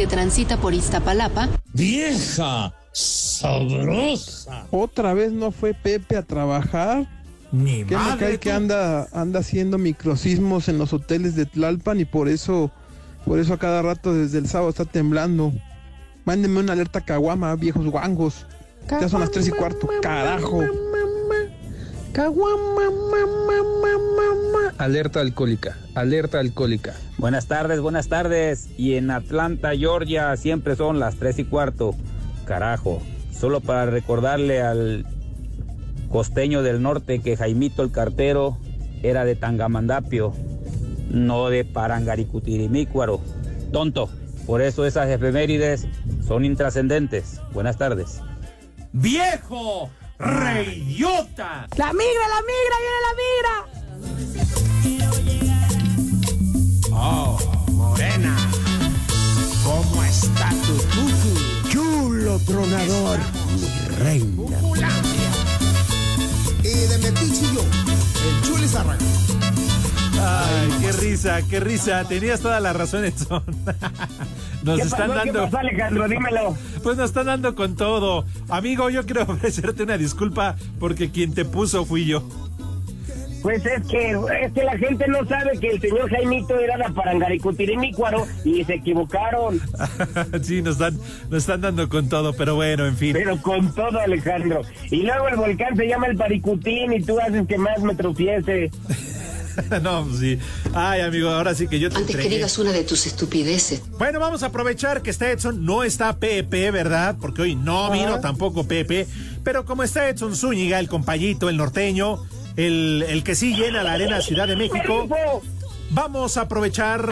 Speaker 40: Que transita por Iztapalapa.
Speaker 7: ¡Vieja! ¡Sabrosa!
Speaker 25: ¿Otra vez no fue Pepe a trabajar?
Speaker 7: Ni
Speaker 25: ¿Qué me cae que anda, anda haciendo microsismos en los hoteles de Tlalpan y por eso, por eso a cada rato desde el sábado está temblando? Mándenme una alerta caguama, viejos guangos. Ya son las tres y cuarto, carajo.
Speaker 36: Alerta alcohólica, alerta alcohólica.
Speaker 41: Buenas tardes, buenas tardes. Y en Atlanta, Georgia, siempre son las tres y cuarto. Carajo. Solo para recordarle al costeño del norte que Jaimito el cartero era de Tangamandapio, no de Parangaricutirimícuaro. Tonto. Por eso esas efemérides son intrascendentes. Buenas tardes.
Speaker 7: ¡Viejo! ¡Reyota!
Speaker 30: ¡La migra, la migra! ¡Viene la migra!
Speaker 7: Oh, morena. ¿Cómo está tu tutu? Chulo tronador, mi reina.
Speaker 42: Y de Metichillo, el Chulis Arranca.
Speaker 4: Ay, qué risa, qué risa. Tenías toda la razón, Edson. (laughs) Nos
Speaker 8: ¿Qué
Speaker 4: están
Speaker 8: pasó? ¿Qué
Speaker 4: dando.
Speaker 8: pasó, Alejandro? Dímelo.
Speaker 4: Pues nos están dando con todo. Amigo, yo quiero (laughs) ofrecerte una disculpa porque quien te puso fui yo.
Speaker 8: Pues es que, es que la gente no sabe que el señor Jaimito era de Parangaricutirimícuaro y se equivocaron. (laughs)
Speaker 4: sí, nos están, nos están dando con todo, pero bueno, en fin.
Speaker 8: Pero con todo, Alejandro. Y luego el volcán se llama el Paricutín y tú haces que más me tropiece. (laughs) (laughs)
Speaker 4: no, pues sí. Ay, amigo, ahora sí que yo te
Speaker 40: Antes que digas una de tus estupideces.
Speaker 4: Bueno, vamos a aprovechar que está Edson, no está Pepe, ¿verdad? Porque hoy no vino tampoco Pepe, pero como está Edson Zúñiga, el compayito, el norteño, el, el que sí llena la arena Ciudad de México, vamos a aprovechar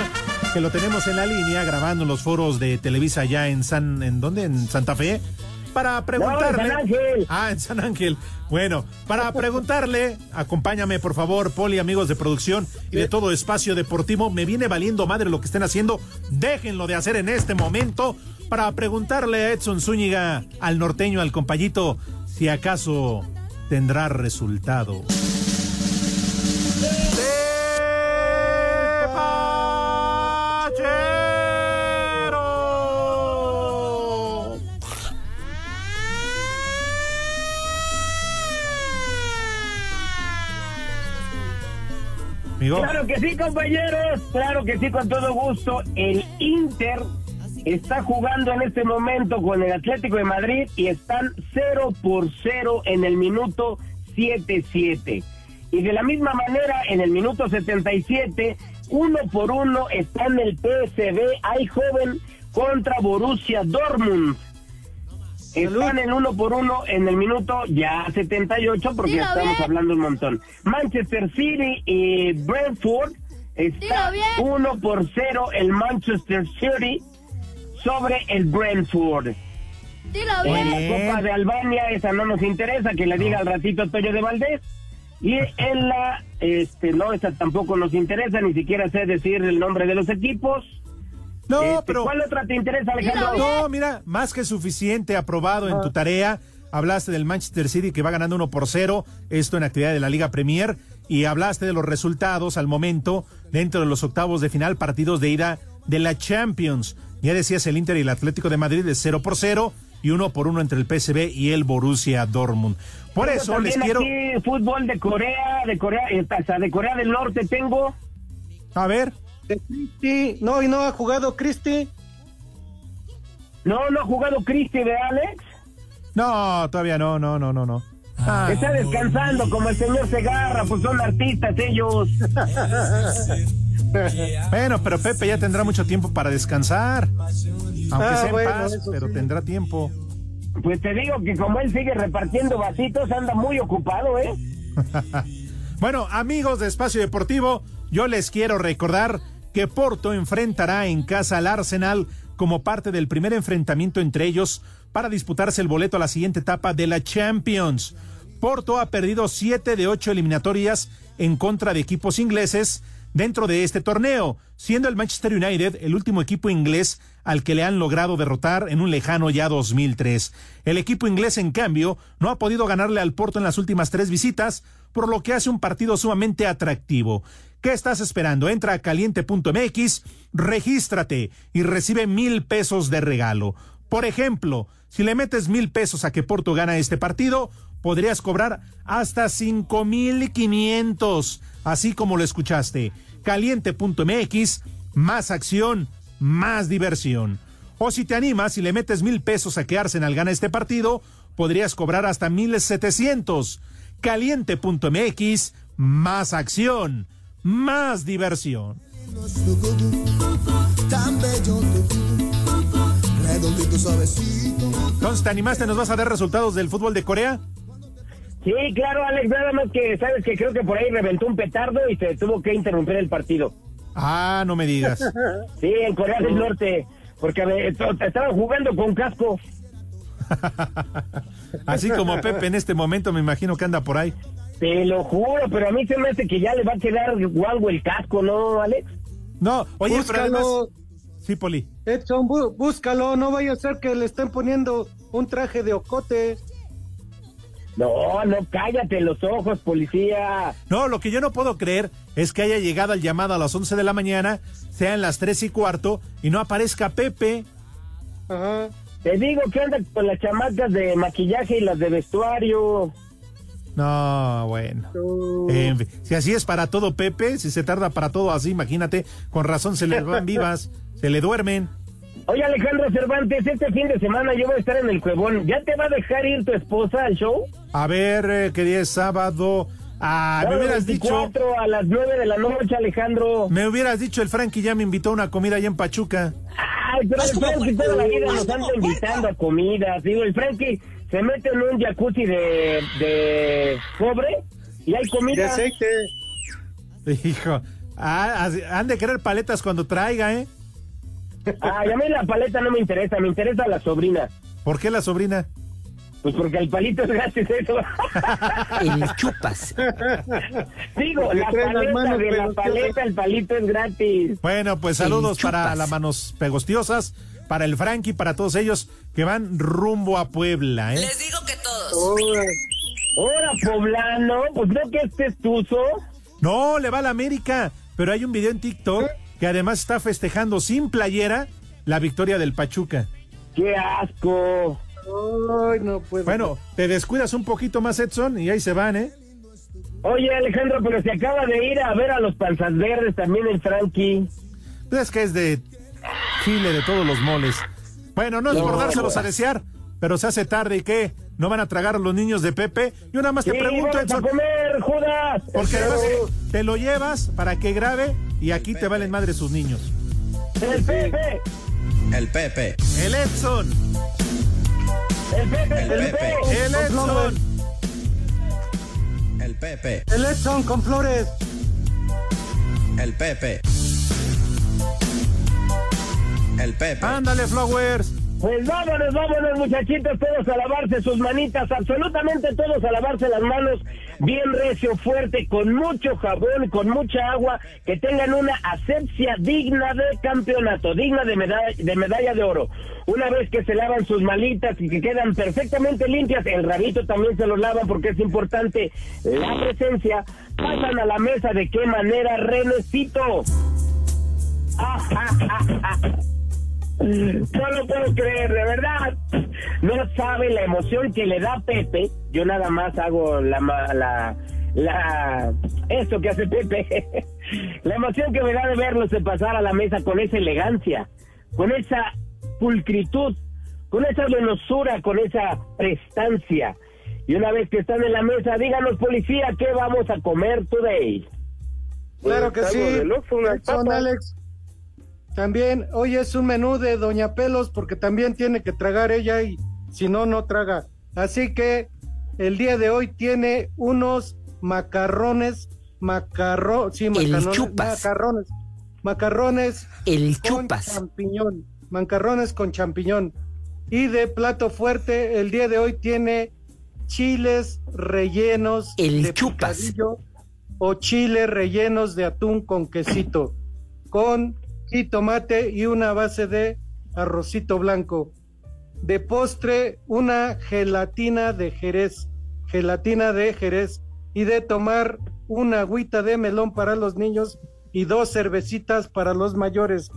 Speaker 4: que lo tenemos en la línea grabando en los foros de Televisa allá en San, ¿en dónde? En Santa Fe. Para preguntarle.
Speaker 8: San Ángel.
Speaker 4: Ah, en San Ángel. Bueno, para (laughs) preguntarle, acompáñame por favor, Poli, amigos de producción y de todo espacio deportivo. Me viene valiendo madre lo que estén haciendo. Déjenlo de hacer en este momento para preguntarle a Edson Zúñiga, al norteño, al compañito, si acaso tendrá resultado.
Speaker 8: Claro que sí, compañeros. Claro que sí, con todo gusto. El Inter está jugando en este momento con el Atlético de Madrid y están 0 por 0 en el minuto 7-7. Y de la misma manera, en el minuto 77, uno por uno está en el PSV joven contra Borussia Dortmund. Están en uno por uno en el minuto ya 78 porque
Speaker 30: Dilo
Speaker 8: estamos
Speaker 30: bien.
Speaker 8: hablando un montón. Manchester City y Brentford está uno por cero el Manchester City sobre el Brentford.
Speaker 30: Dilo
Speaker 8: En
Speaker 30: bien.
Speaker 8: la Copa de Albania, esa no nos interesa, que le diga al ratito Toño de Valdés. Y en la, este, no, esa tampoco nos interesa, ni siquiera sé decir el nombre de los equipos.
Speaker 4: No,
Speaker 8: Este,
Speaker 4: pero.
Speaker 8: ¿Cuál otra te interesa, Alejandro?
Speaker 4: No, mira, más que suficiente aprobado en tu tarea. Hablaste del Manchester City que va ganando 1 por 0, esto en actividad de la Liga Premier, y hablaste de los resultados al momento dentro de los octavos de final, partidos de ida de la Champions. Ya decías el Inter y el Atlético de Madrid de 0 por 0 y 1 por 1 entre el PSV y el Borussia Dortmund. Por
Speaker 8: Tengo
Speaker 4: eso les
Speaker 8: también
Speaker 4: quiero...
Speaker 8: aquí fútbol de Corea, de Corea, eh, de Corea del Norte tengo.
Speaker 4: A ver.
Speaker 5: Sí, no, y no ha jugado Cristi.
Speaker 8: No, no ha jugado Cristi de Alex.
Speaker 4: No, todavía no, no, no, no, no. Ah.
Speaker 8: Está descansando como el señor Segarra, pues son artistas ellos. (laughs)
Speaker 4: Bueno, pero Pepe ya tendrá mucho tiempo para descansar. Aunque
Speaker 8: Ah,
Speaker 4: sea en
Speaker 8: bueno,
Speaker 4: paz, pero
Speaker 8: sí.
Speaker 4: tendrá tiempo.
Speaker 8: Pues te digo que como él sigue repartiendo vasitos, anda muy ocupado, ¿eh? (laughs)
Speaker 4: Bueno, amigos de Espacio Deportivo, yo les quiero recordar que Porto enfrentará en casa al Arsenal como parte del primer enfrentamiento entre ellos para disputarse el boleto a la siguiente etapa de la Champions. Porto ha perdido siete de ocho eliminatorias en contra de equipos ingleses dentro de este torneo, siendo el Manchester United el último equipo inglés al que le han logrado derrotar en un lejano ya 2003. El equipo inglés, en cambio, no ha podido ganarle al Porto en las últimas tres visitas, por lo que hace un partido sumamente atractivo. ¿Qué estás esperando? Entra a caliente.mx, regístrate y recibe mil pesos de regalo. Por ejemplo, si le metes mil pesos a que Porto gana este partido, podrías cobrar hasta cinco mil quinientos, así como lo escuchaste. Caliente.mx, más acción, más diversión. O si te animas y le metes mil pesos a que Arsenal gana este partido, podrías cobrar hasta mil setecientos. Caliente.mx, más acción, más diversión. Entonces, ¿te animaste? ¿Nos vas a dar resultados del fútbol de Corea?
Speaker 8: Sí, claro, Alex, nada más que sabes que creo que por ahí reventó un petardo y se tuvo que interrumpir el partido.
Speaker 4: Ah, no me digas. (laughs)
Speaker 8: Sí, en Corea del Norte, porque estaban jugando con casco. (laughs)
Speaker 4: Así como Pepe en este momento me imagino que anda por ahí.
Speaker 8: Te lo juro, pero a mí se me hace que ya le va a quedar guango el casco, ¿no, Alex?
Speaker 4: No, oye, pero
Speaker 5: Búscalo.
Speaker 4: además... Sí, Poli.
Speaker 5: Edson, bú- búscalo, no vaya a ser que le estén poniendo un traje de ocote.
Speaker 8: No, no, cállate los ojos, policía.
Speaker 4: No, lo que yo no puedo creer es que haya llegado al llamado a las 11 de la mañana, sean las tres y cuarto, y no aparezca Pepe.
Speaker 5: Ajá.
Speaker 8: Te digo que anda con las chamacas de maquillaje y las de vestuario.
Speaker 4: No, bueno. Si así es para todo Pepe, si se tarda para todo así, imagínate, con razón se les van (laughs) vivas, se le duermen.
Speaker 8: Oye, Alejandro Cervantes, este fin de semana yo voy a estar en el Cuevón. ¿Ya te va a dejar ir tu esposa al show?
Speaker 4: A ver, eh, que día es sábado. Ah, me hubieras dicho.
Speaker 8: 24 a las 9 de la noche, Alejandro.
Speaker 4: Me hubieras dicho, el Frankie ya me invitó a una comida allá en Pachuca.
Speaker 8: Ay, pero el Frankie toda la vida nos anda invitando a comidas. Digo, el Frankie se mete en un jacuzzi de, de cobre y hay comida.
Speaker 4: Hijo, ah, han de querer paletas cuando traiga, ¿eh?
Speaker 8: Ay, a mí la paleta no me interesa, me interesa la sobrina.
Speaker 4: ¿Por qué la sobrina?
Speaker 8: Pues porque el palito es gratis eso. (laughs)
Speaker 43: El chupas.
Speaker 8: Digo, la paleta
Speaker 5: manos
Speaker 8: de la paleta, el palito es gratis.
Speaker 4: Bueno, pues saludos para las manos pegostiosas, para el Frankie, para todos ellos que van rumbo a Puebla, ¿eh?
Speaker 44: Les digo que todos.
Speaker 8: Ahora, poblano, pues no que este es tuzo.
Speaker 4: No, le va a la América, pero hay un video en TikTok que además está festejando sin playera la victoria del Pachuca.
Speaker 8: ¡Qué asco!
Speaker 5: Ay, no puedo.
Speaker 4: Bueno, te descuidas un poquito más, Edson, y ahí se van, ¿eh?
Speaker 8: Oye, Alejandro, pero se acaba de ir a ver a los panzas verdes también el Frankie.
Speaker 4: Pues es que es de Chile, de todos los moles. Bueno, no es
Speaker 8: No,
Speaker 4: por dárselos
Speaker 8: no.
Speaker 4: a desear, pero se hace tarde y qué, ¿no van a tragar los niños de Pepe? Yo nada más te
Speaker 8: Sí,
Speaker 4: pregunto,
Speaker 8: vamos a
Speaker 4: Edson,
Speaker 8: comer, Judas.
Speaker 4: porque además
Speaker 8: Pero-
Speaker 4: te lo llevas para que grabe y aquí te valen madre sus niños.
Speaker 8: El Pepe,
Speaker 45: El Pepe.
Speaker 4: El Edson,
Speaker 8: el Pepe,
Speaker 45: El
Speaker 8: el
Speaker 45: Pepe.
Speaker 8: Pepe.
Speaker 4: el Edson.
Speaker 45: El Pepe.
Speaker 5: El Edson con flores.
Speaker 45: El Pepe. El Pepe.
Speaker 4: Ándale, Flowers.
Speaker 8: Pues vámonos, vámonos, muchachitos, todos a lavarse sus manitas, absolutamente todos a lavarse las manos, bien recio, fuerte, con mucho jabón, con mucha agua, que tengan una asepsia digna de campeonato, digna de medalla, de medalla de oro. Una vez que se lavan sus malitas y que quedan perfectamente limpias, el rabito también se los lava porque es importante la presencia, pasan a la mesa de qué manera, Renecito. No lo puedo creer, de verdad. No sabe la emoción que le da Pepe. Yo nada más hago la la la esto que hace Pepe. (laughs) la emoción que me da de verlos de pasar a la mesa con esa elegancia, con esa pulcritud, con esa donosura, con esa prestancia. Y una vez que están en la mesa, díganos policía, ¿qué vamos a comer today?
Speaker 5: Claro que
Speaker 8: Pues,
Speaker 5: sí.
Speaker 8: papas.
Speaker 5: Alex. También, hoy es un menú de Doña Pelos porque también tiene que tragar ella y si no, no traga. Así que el día de hoy tiene unos macarrones, macarro, sí, macarrones,
Speaker 43: chupas.
Speaker 5: macarrones, macarrones
Speaker 43: El
Speaker 5: con
Speaker 43: chupas.
Speaker 5: champiñón, macarrones con champiñón. Y de plato fuerte, el día de hoy tiene chiles rellenos
Speaker 43: El
Speaker 5: de
Speaker 43: chupas.
Speaker 5: o chiles rellenos de atún con quesito, con jitomate y una base de arrocito blanco. De postre, una gelatina de Jerez, gelatina de Jerez, y de tomar una agüita de melón para los niños y dos cervecitas para los mayores.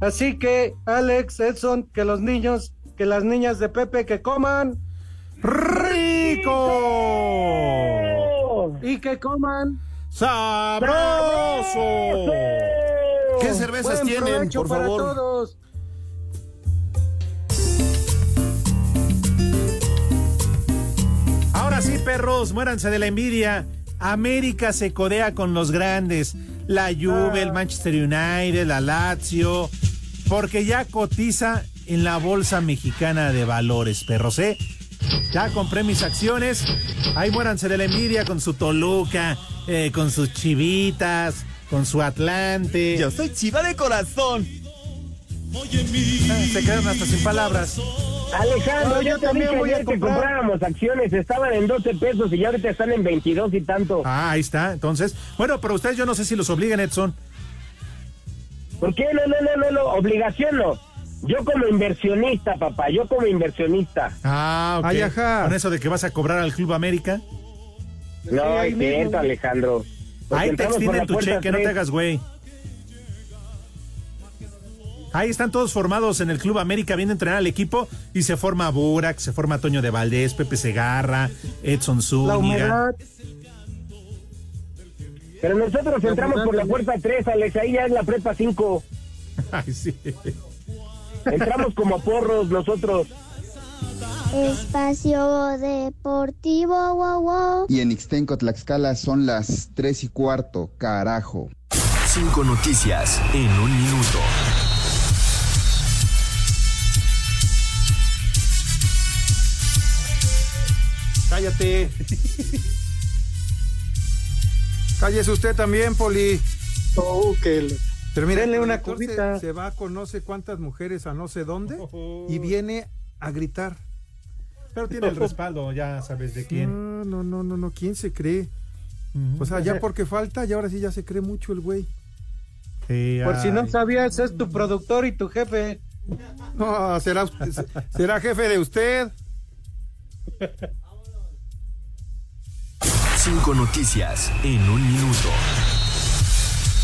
Speaker 5: Así que, Alex, Edson, que los niños, que las niñas de Pepe que coman
Speaker 4: rico
Speaker 5: y que coman
Speaker 4: sabroso.
Speaker 45: ¿Qué cervezas
Speaker 5: Buen
Speaker 45: tienen, por
Speaker 5: para
Speaker 45: favor?
Speaker 5: todos.
Speaker 4: Ahora sí, perros, muéranse de la envidia. América se codea con los grandes. La Juve, el Manchester United, la Lazio. Porque ya cotiza en la Bolsa Mexicana de Valores, perros, ¿eh? Ya compré mis acciones. Ahí muéranse de la envidia con su Toluca, eh, con sus Chivitas, con su Atlante.
Speaker 45: Yo soy chiva de corazón.
Speaker 4: Ah, Se quedan hasta sin palabras.
Speaker 8: Alejandro,
Speaker 5: No,
Speaker 8: yo,
Speaker 5: yo
Speaker 8: también
Speaker 5: voy a comprar.
Speaker 8: compráramos acciones, estaban en 12 pesos y ya ahorita están en 22 y tanto.
Speaker 4: Ah, ahí está. Entonces, bueno, pero ustedes yo no sé si los obligan, Edson.
Speaker 8: ¿Por qué? No, no, no, no, no, obligación no. Yo como inversionista, papá, yo como inversionista.
Speaker 4: Ah, ok.
Speaker 5: Ay, ajá.
Speaker 4: Con eso de que vas a cobrar al Club América.
Speaker 8: No, es cierto. Alejandro.
Speaker 4: Ahí te extienden tu cheque, no te hagas güey. Ahí están todos formados en el Club América, viene a entrenar al equipo y se forma Burak, se forma Toño de Valdés, Pepe Segarra, Edson
Speaker 5: La
Speaker 4: Zúñiga.
Speaker 5: humedad.
Speaker 8: Pero nosotros entramos por la puerta 3, Alex, ahí ya es la prepa 5. (laughs)
Speaker 4: Ay, sí.
Speaker 8: Entramos como porros nosotros.
Speaker 46: Espacio Deportivo, wow, wow.
Speaker 47: Y en Ixtenco, Tlaxcala son las tres y cuarto, carajo.
Speaker 33: Cinco noticias en un minuto.
Speaker 4: Cállate. (laughs)
Speaker 14: Cállese usted también, Poli.
Speaker 5: Oh, que le-
Speaker 14: Pero mira,
Speaker 5: Denle una cubita.
Speaker 14: Se, se va con no sé cuántas mujeres a no sé dónde y viene a gritar.
Speaker 4: Pero tiene el respaldo, ya sabes de quién.
Speaker 14: No, no, no, no, no. ¿Quién se cree? O sea, ya porque falta, y ahora sí ya se cree mucho el güey.
Speaker 5: Por si no sabías, es tu productor y tu jefe. (laughs)
Speaker 14: No, será, será jefe de usted.
Speaker 33: Cinco noticias en un minuto.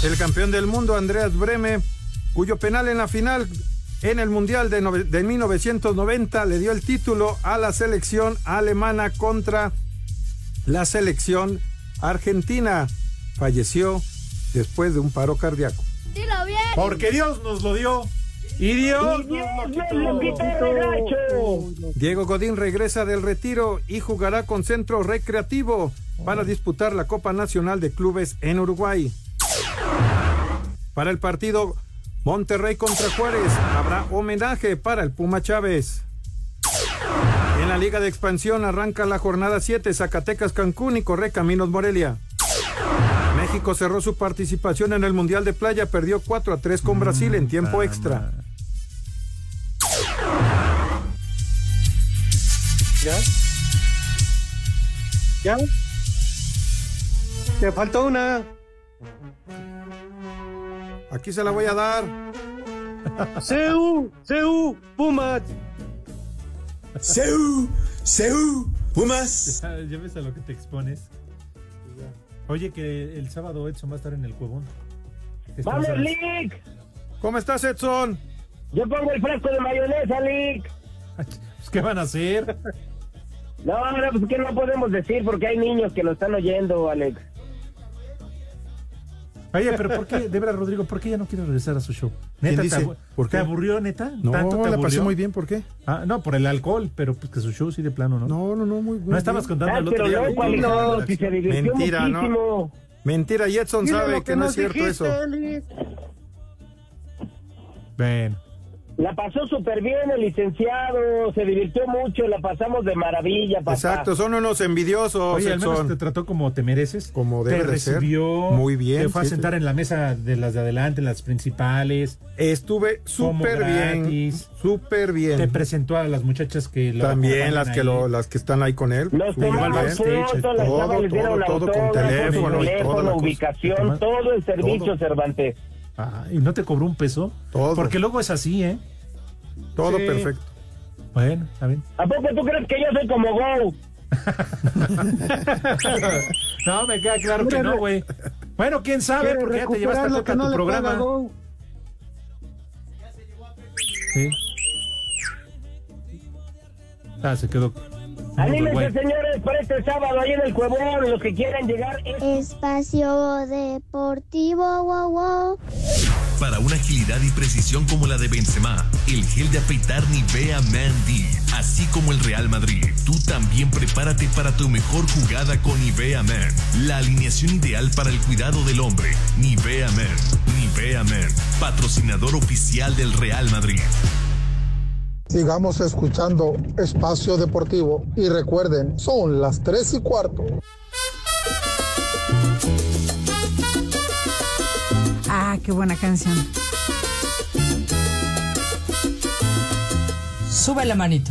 Speaker 14: El campeón del mundo, Andreas Breme, cuyo penal en la final en el Mundial de, nove- de 1990 le dio el título a la selección alemana contra la selección argentina. Falleció después de un paro cardíaco.
Speaker 46: Dilo bien.
Speaker 4: Porque Dios nos lo dio. Y Dios,
Speaker 8: Y Dios
Speaker 4: nos lo quitó.
Speaker 14: Diego Godín regresa del retiro y jugará con Centro Recreativo para disputar la Copa Nacional de Clubes en Uruguay. Para el partido Monterrey contra Juárez habrá homenaje para el Puma Chávez. En la Liga de Expansión arranca la jornada 7 Zacatecas Cancún y Correcaminos Morelia. México cerró su participación en el Mundial de Playa, perdió 4 a 3 con Brasil en tiempo extra.
Speaker 5: ¿Ya? ¿Ya? Te faltó una.
Speaker 14: Aquí se la voy a dar. (laughs)
Speaker 5: CU, CU, Pumas.
Speaker 7: Seu, Seu, Pumas.
Speaker 4: Ya, ves a lo que te expones. Oye, que el sábado Edson va a estar en el cuevón.
Speaker 8: ¡Vamos, Lick!
Speaker 14: ¿Cómo estás, Edson?
Speaker 8: Yo pongo el frasco de mayonesa, Lick.
Speaker 4: Pues, ¿Qué van a hacer?
Speaker 8: No, no, pues que no podemos decir porque hay niños que lo están oyendo, Alex.
Speaker 4: Oye, pero ¿por qué, de verdad, Rodrigo, por qué ya no quiere regresar a su show?
Speaker 14: ¿Quién
Speaker 4: ¿Neta
Speaker 14: dice?
Speaker 4: te, abu-
Speaker 14: ¿Por
Speaker 4: te
Speaker 14: qué?
Speaker 4: aburrió, neta?
Speaker 14: No,
Speaker 4: ¿Tanto te
Speaker 14: la pasé
Speaker 4: aburrió?
Speaker 14: muy bien, ¿por qué?
Speaker 4: Ah, no, por el alcohol, pero pues que su show sí de plano, ¿no?
Speaker 14: No, no, no, muy bien.
Speaker 4: No estabas contando
Speaker 8: Ah,
Speaker 4: el otro
Speaker 8: pero
Speaker 4: día.
Speaker 8: loco,
Speaker 4: güey.
Speaker 8: Alejandro, si se
Speaker 14: Mentira,
Speaker 8: muchísimo.
Speaker 14: ¿no? Mentira,
Speaker 5: Mira
Speaker 14: sabe
Speaker 5: lo
Speaker 14: que, no es cierto
Speaker 5: dijiste,
Speaker 14: eso.
Speaker 4: Ven.
Speaker 8: La pasó súper bien el licenciado, se divirtió mucho, la pasamos de maravilla, papá.
Speaker 14: Exacto, son unos envidiosos,
Speaker 4: Oye, al menos te trató como te mereces.
Speaker 14: Como
Speaker 4: te
Speaker 14: debe de ser.
Speaker 4: recibió.
Speaker 14: Muy bien,
Speaker 4: Te fue a sentar
Speaker 14: sí.
Speaker 4: en la mesa de las de adelante, en las principales.
Speaker 14: Estuve súper bien, súper bien.
Speaker 4: Te presentó a las muchachas que lo
Speaker 14: También las que
Speaker 4: ahí.
Speaker 14: lo, las que están ahí con él.
Speaker 8: Fotos, las
Speaker 14: todo,
Speaker 8: chavas les dieron
Speaker 14: todo, todo con teléfono y toda la
Speaker 8: ubicación, todo el servicio,
Speaker 14: Todo.
Speaker 8: Cervantes.
Speaker 4: Ah, y no te cobró un peso.
Speaker 14: Todo.
Speaker 4: Porque luego es así, ¿eh?
Speaker 14: Todo
Speaker 4: Sí.
Speaker 14: perfecto.
Speaker 4: Bueno, está bien.
Speaker 8: ¿A poco tú crees que yo soy como Go? (laughs)
Speaker 4: No, me queda claro que no, güey. Bueno, quién sabe, porque ya te llevaste
Speaker 5: lo
Speaker 4: a
Speaker 5: que
Speaker 4: tu
Speaker 5: no le
Speaker 4: programa.
Speaker 5: paga Go.
Speaker 4: Sí. Ah, se quedó.
Speaker 8: Anímense, señores, para este sábado ahí en el Cuevón, los que quieran llegar. es-
Speaker 46: Espacio Deportivo, wow, wow.
Speaker 33: Para una agilidad y precisión como la de Benzema, el gel de afeitar Nivea Man D, así como el Real Madrid, tú también prepárate para tu mejor jugada con Nivea Man, la alineación ideal para el cuidado del hombre. Nivea Man, Nivea Man, patrocinador oficial del Real Madrid.
Speaker 44: Sigamos escuchando Espacio Deportivo y recuerden, son las 3 y cuarto.
Speaker 48: Ah, qué buena canción.
Speaker 43: Sube la manito.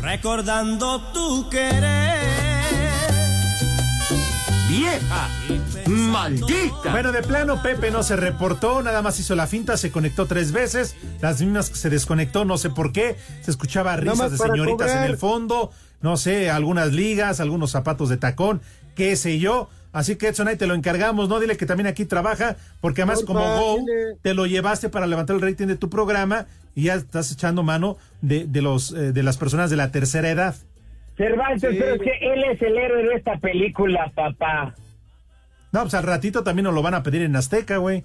Speaker 7: Recordando tu querer.
Speaker 4: ¡Vieja! ¡Maldita! Bueno, de plano, Pepe no se reportó, nada más hizo la finta, se conectó tres veces, las mismas que se desconectó, no sé por qué, se escuchaba risas de señoritas
Speaker 5: cobrar.
Speaker 4: en el fondo, no sé, algunas ligas, algunos zapatos de tacón, qué sé yo. Así que Edson, ahí te lo encargamos, ¿no? Dile que también aquí trabaja, porque además como Go,
Speaker 5: dile.
Speaker 4: te lo llevaste para levantar el rating de tu programa y ya estás echando mano de, de los, eh, de las personas de la tercera edad.
Speaker 8: Cervantes,
Speaker 5: Sí.
Speaker 8: pero es que él es el héroe de esta película, papá.
Speaker 4: No, pues al ratito también nos lo van a pedir en Azteca, güey.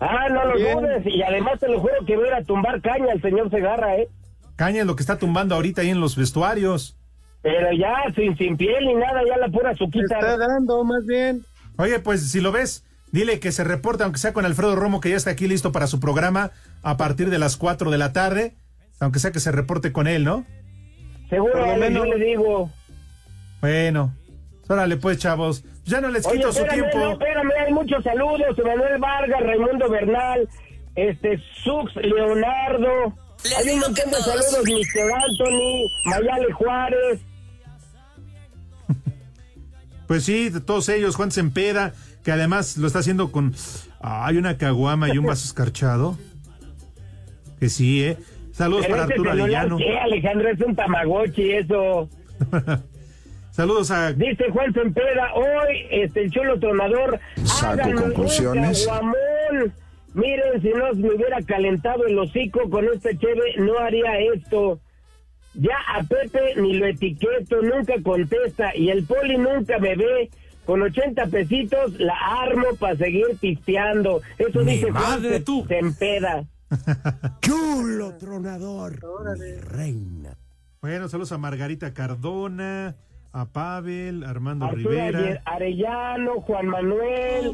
Speaker 8: Ah, no lo
Speaker 5: Bien.
Speaker 8: dudes. Y además te lo juro que voy a ir a tumbar caña al señor Segarra, ¿eh?
Speaker 4: Caña es lo que está tumbando ahorita ahí en los vestuarios.
Speaker 8: Pero ya, sin, sin piel ni nada, ya la pura suquita.
Speaker 5: está dando, más bien.
Speaker 4: Oye, pues si lo ves, dile que se reporte, aunque sea con Alfredo Romo, que ya está aquí listo para su programa a partir de las 4 de la tarde. Aunque sea que se reporte con él, ¿no?
Speaker 8: Seguro,
Speaker 5: Por lo
Speaker 8: Alex,
Speaker 5: menos-
Speaker 8: yo le digo.
Speaker 4: Bueno, órale pues, chavos. Ya no les
Speaker 8: Oye,
Speaker 4: quito su tiempo.
Speaker 8: no, espérame, hay muchos saludos. Emanuel Vargas, Raimundo Bernal, este, Sux, Leonardo, Hay un montón de saludos, Mr. Anthony, Mayale Juárez. (laughs)
Speaker 4: Pues sí, de todos ellos, Juan Sempeda, que además lo está haciendo con. Hay una caguama y un vaso escarchado. Que sí, ¿eh? Saludos
Speaker 8: Pero
Speaker 4: para Arturo.
Speaker 8: ¿qué, Alejandro? Es un tamagotchi eso. (laughs)
Speaker 4: Saludos a.
Speaker 8: Dice Juan Sempeda, hoy este, el chulo tronador.
Speaker 49: Saco conclusiones.
Speaker 8: caguamón. Miren, si no me hubiera calentado el hocico con este cheve, no haría esto. Ya a Pepe ni lo etiqueto, nunca contesta. Y el poli nunca me ve. Con 80 pesitos la armo para seguir pisteando. Eso
Speaker 4: Mi
Speaker 8: dice Juan
Speaker 4: madre,
Speaker 8: Se-
Speaker 4: tú.
Speaker 8: Sempeda. (laughs)
Speaker 9: Chulo tronador. Reina.
Speaker 4: Bueno, saludos a Margarita Cardona, a Pavel, Armando
Speaker 8: Arturo
Speaker 4: Rivera.
Speaker 8: Arellano, Juan Manuel,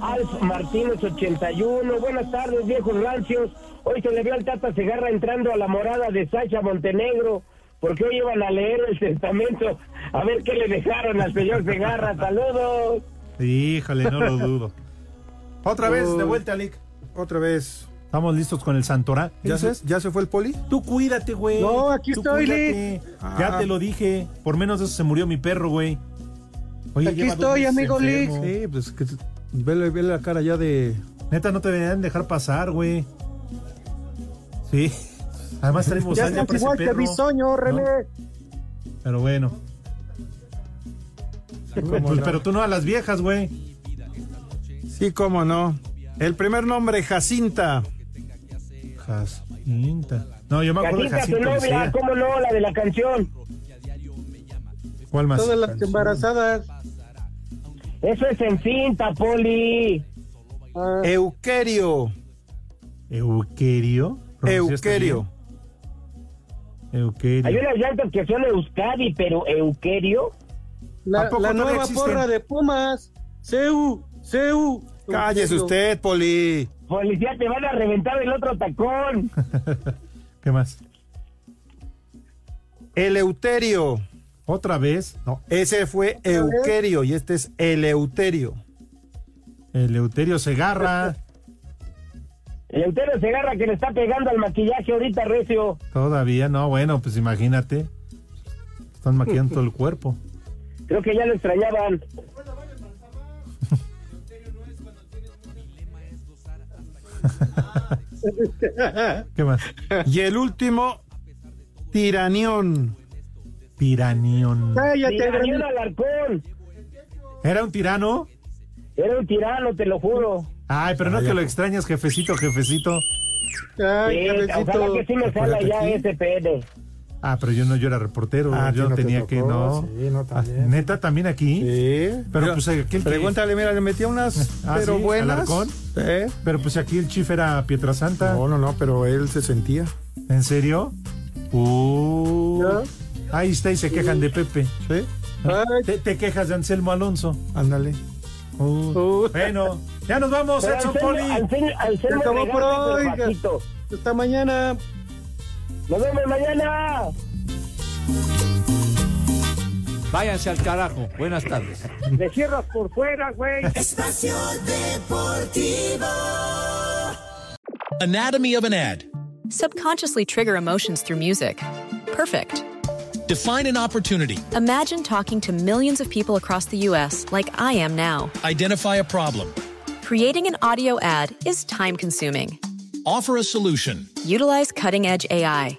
Speaker 8: Alf Martínez 81. Buenas tardes, viejos rancios. Hoy se le vio al Tata Segarra entrando a la morada de Sacha Montenegro, porque hoy iban a leer el testamento. A ver qué le dejaron al señor Segarra. (laughs) Saludos.
Speaker 4: Híjole, no lo dudo. (laughs)
Speaker 14: Otra vez, de vuelta, Lick. Otra vez.
Speaker 4: Estamos listos con el Santorá.
Speaker 14: ¿Ya se, ¿Ya se fue el poli?
Speaker 4: Tú cuídate, güey.
Speaker 5: No, aquí
Speaker 4: Tú
Speaker 5: estoy,
Speaker 4: cuídate.
Speaker 5: Lick.
Speaker 4: Ya
Speaker 14: Ah.
Speaker 4: te lo dije. Por menos de eso se murió mi perro, güey. Oye,
Speaker 5: Aquí estoy, amigo Lick.
Speaker 14: Sí, pues que vele, vele la cara ya de.
Speaker 4: Neta, no te deberían dejar pasar, güey. Sí. (laughs) Además traemos
Speaker 5: Ya estás igual que. Bisoño, René.
Speaker 4: Pero bueno.
Speaker 14: ¿Cómo
Speaker 4: Pues,
Speaker 14: no?
Speaker 4: pero tú no a las viejas, güey.
Speaker 14: Sí, cómo no. El primer nombre, Jacinta.
Speaker 4: Jacinta. No, yo me acuerdo de
Speaker 8: Jacinta, tu novia. ¿cómo no? La de la canción.
Speaker 4: ¿Cuál más?
Speaker 5: Todas las embarazadas.
Speaker 8: Eso es en cinta, Poli.
Speaker 5: Ah,
Speaker 14: Euquerio.
Speaker 4: Euquerio. ¿Pronunciaste
Speaker 14: Euquerio.
Speaker 4: Euquerio.
Speaker 8: Hay unas llantas que son Euskadi, pero Euquerio.
Speaker 5: la,
Speaker 4: ¿A poco
Speaker 5: la nueva
Speaker 4: existen?
Speaker 5: porra de Pumas. Seu, Seu.
Speaker 14: Cállese usted, poli.
Speaker 8: Policía, te van a reventar el otro tacón. (laughs)
Speaker 4: ¿Qué más?
Speaker 14: Eleuterio.
Speaker 4: ¿Otra vez?
Speaker 14: No, ese fue Euquerio y este es Eleuterio.
Speaker 4: Eleuterio Segarra.
Speaker 8: El entero se agarra que le está pegando al maquillaje ahorita, Recio.
Speaker 4: Todavía no, bueno, pues imagínate. Están maquillando todo el cuerpo.
Speaker 8: Creo que ya lo extrañaban. (laughs)
Speaker 4: ¿Qué más?
Speaker 14: Y el último, Tiranión.
Speaker 4: Tiranión.
Speaker 5: Cállate,
Speaker 8: Tiranión. Alarcón.
Speaker 4: ¿Era un tirano?
Speaker 8: Era un tirano, te lo juro.
Speaker 4: Ay, pero no que lo extrañas, jefecito, jefecito.
Speaker 5: Ay,
Speaker 8: Sí,
Speaker 5: cabecito.
Speaker 8: ojalá que sí me salga ya ese pene.
Speaker 4: Ah, pero yo no, yo era reportero,
Speaker 14: Ah,
Speaker 4: yo
Speaker 14: no te
Speaker 4: tenía que, no.
Speaker 14: sí, no,
Speaker 4: Ah,
Speaker 14: también.
Speaker 4: Neta, también aquí.
Speaker 14: Sí.
Speaker 4: Pero pues aquel que-
Speaker 14: Pregúntale, mira, le metía unas,
Speaker 4: Ah,
Speaker 14: pero
Speaker 4: ¿sí?
Speaker 14: buenas.
Speaker 4: ¿Alarcón?
Speaker 14: Sí.
Speaker 4: Pero pues aquí el chief era Pietrasanta.
Speaker 14: No, no, no, pero él se sentía.
Speaker 4: ¿En serio? Uh, ahí está y se quejan de Pepe.
Speaker 14: Sí.
Speaker 4: Te, te quejas de Anselmo Alonso.
Speaker 14: Ándale.
Speaker 4: Uh, bueno, ya nos vamos, Edson
Speaker 8: Anselmo-
Speaker 4: Poli.
Speaker 8: Anselmo- Anselmo
Speaker 5: por hoy, hasta mañana.
Speaker 8: Nos vemos mañana.
Speaker 7: Váyanse al carajo. Buenas tardes.
Speaker 8: Me cierras por fuera, güey.
Speaker 50: Espacio Deportivo.
Speaker 6: Anatomy of an ad.
Speaker 15: Subconsciously trigger emotions through music. Perfect.
Speaker 6: Define an opportunity.
Speaker 15: Imagine talking to millions of people across the U.S. like I am now.
Speaker 6: Identify a problem.
Speaker 15: Creating an audio ad is time consuming.
Speaker 6: Offer a solution.
Speaker 15: Utilize cutting edge AI.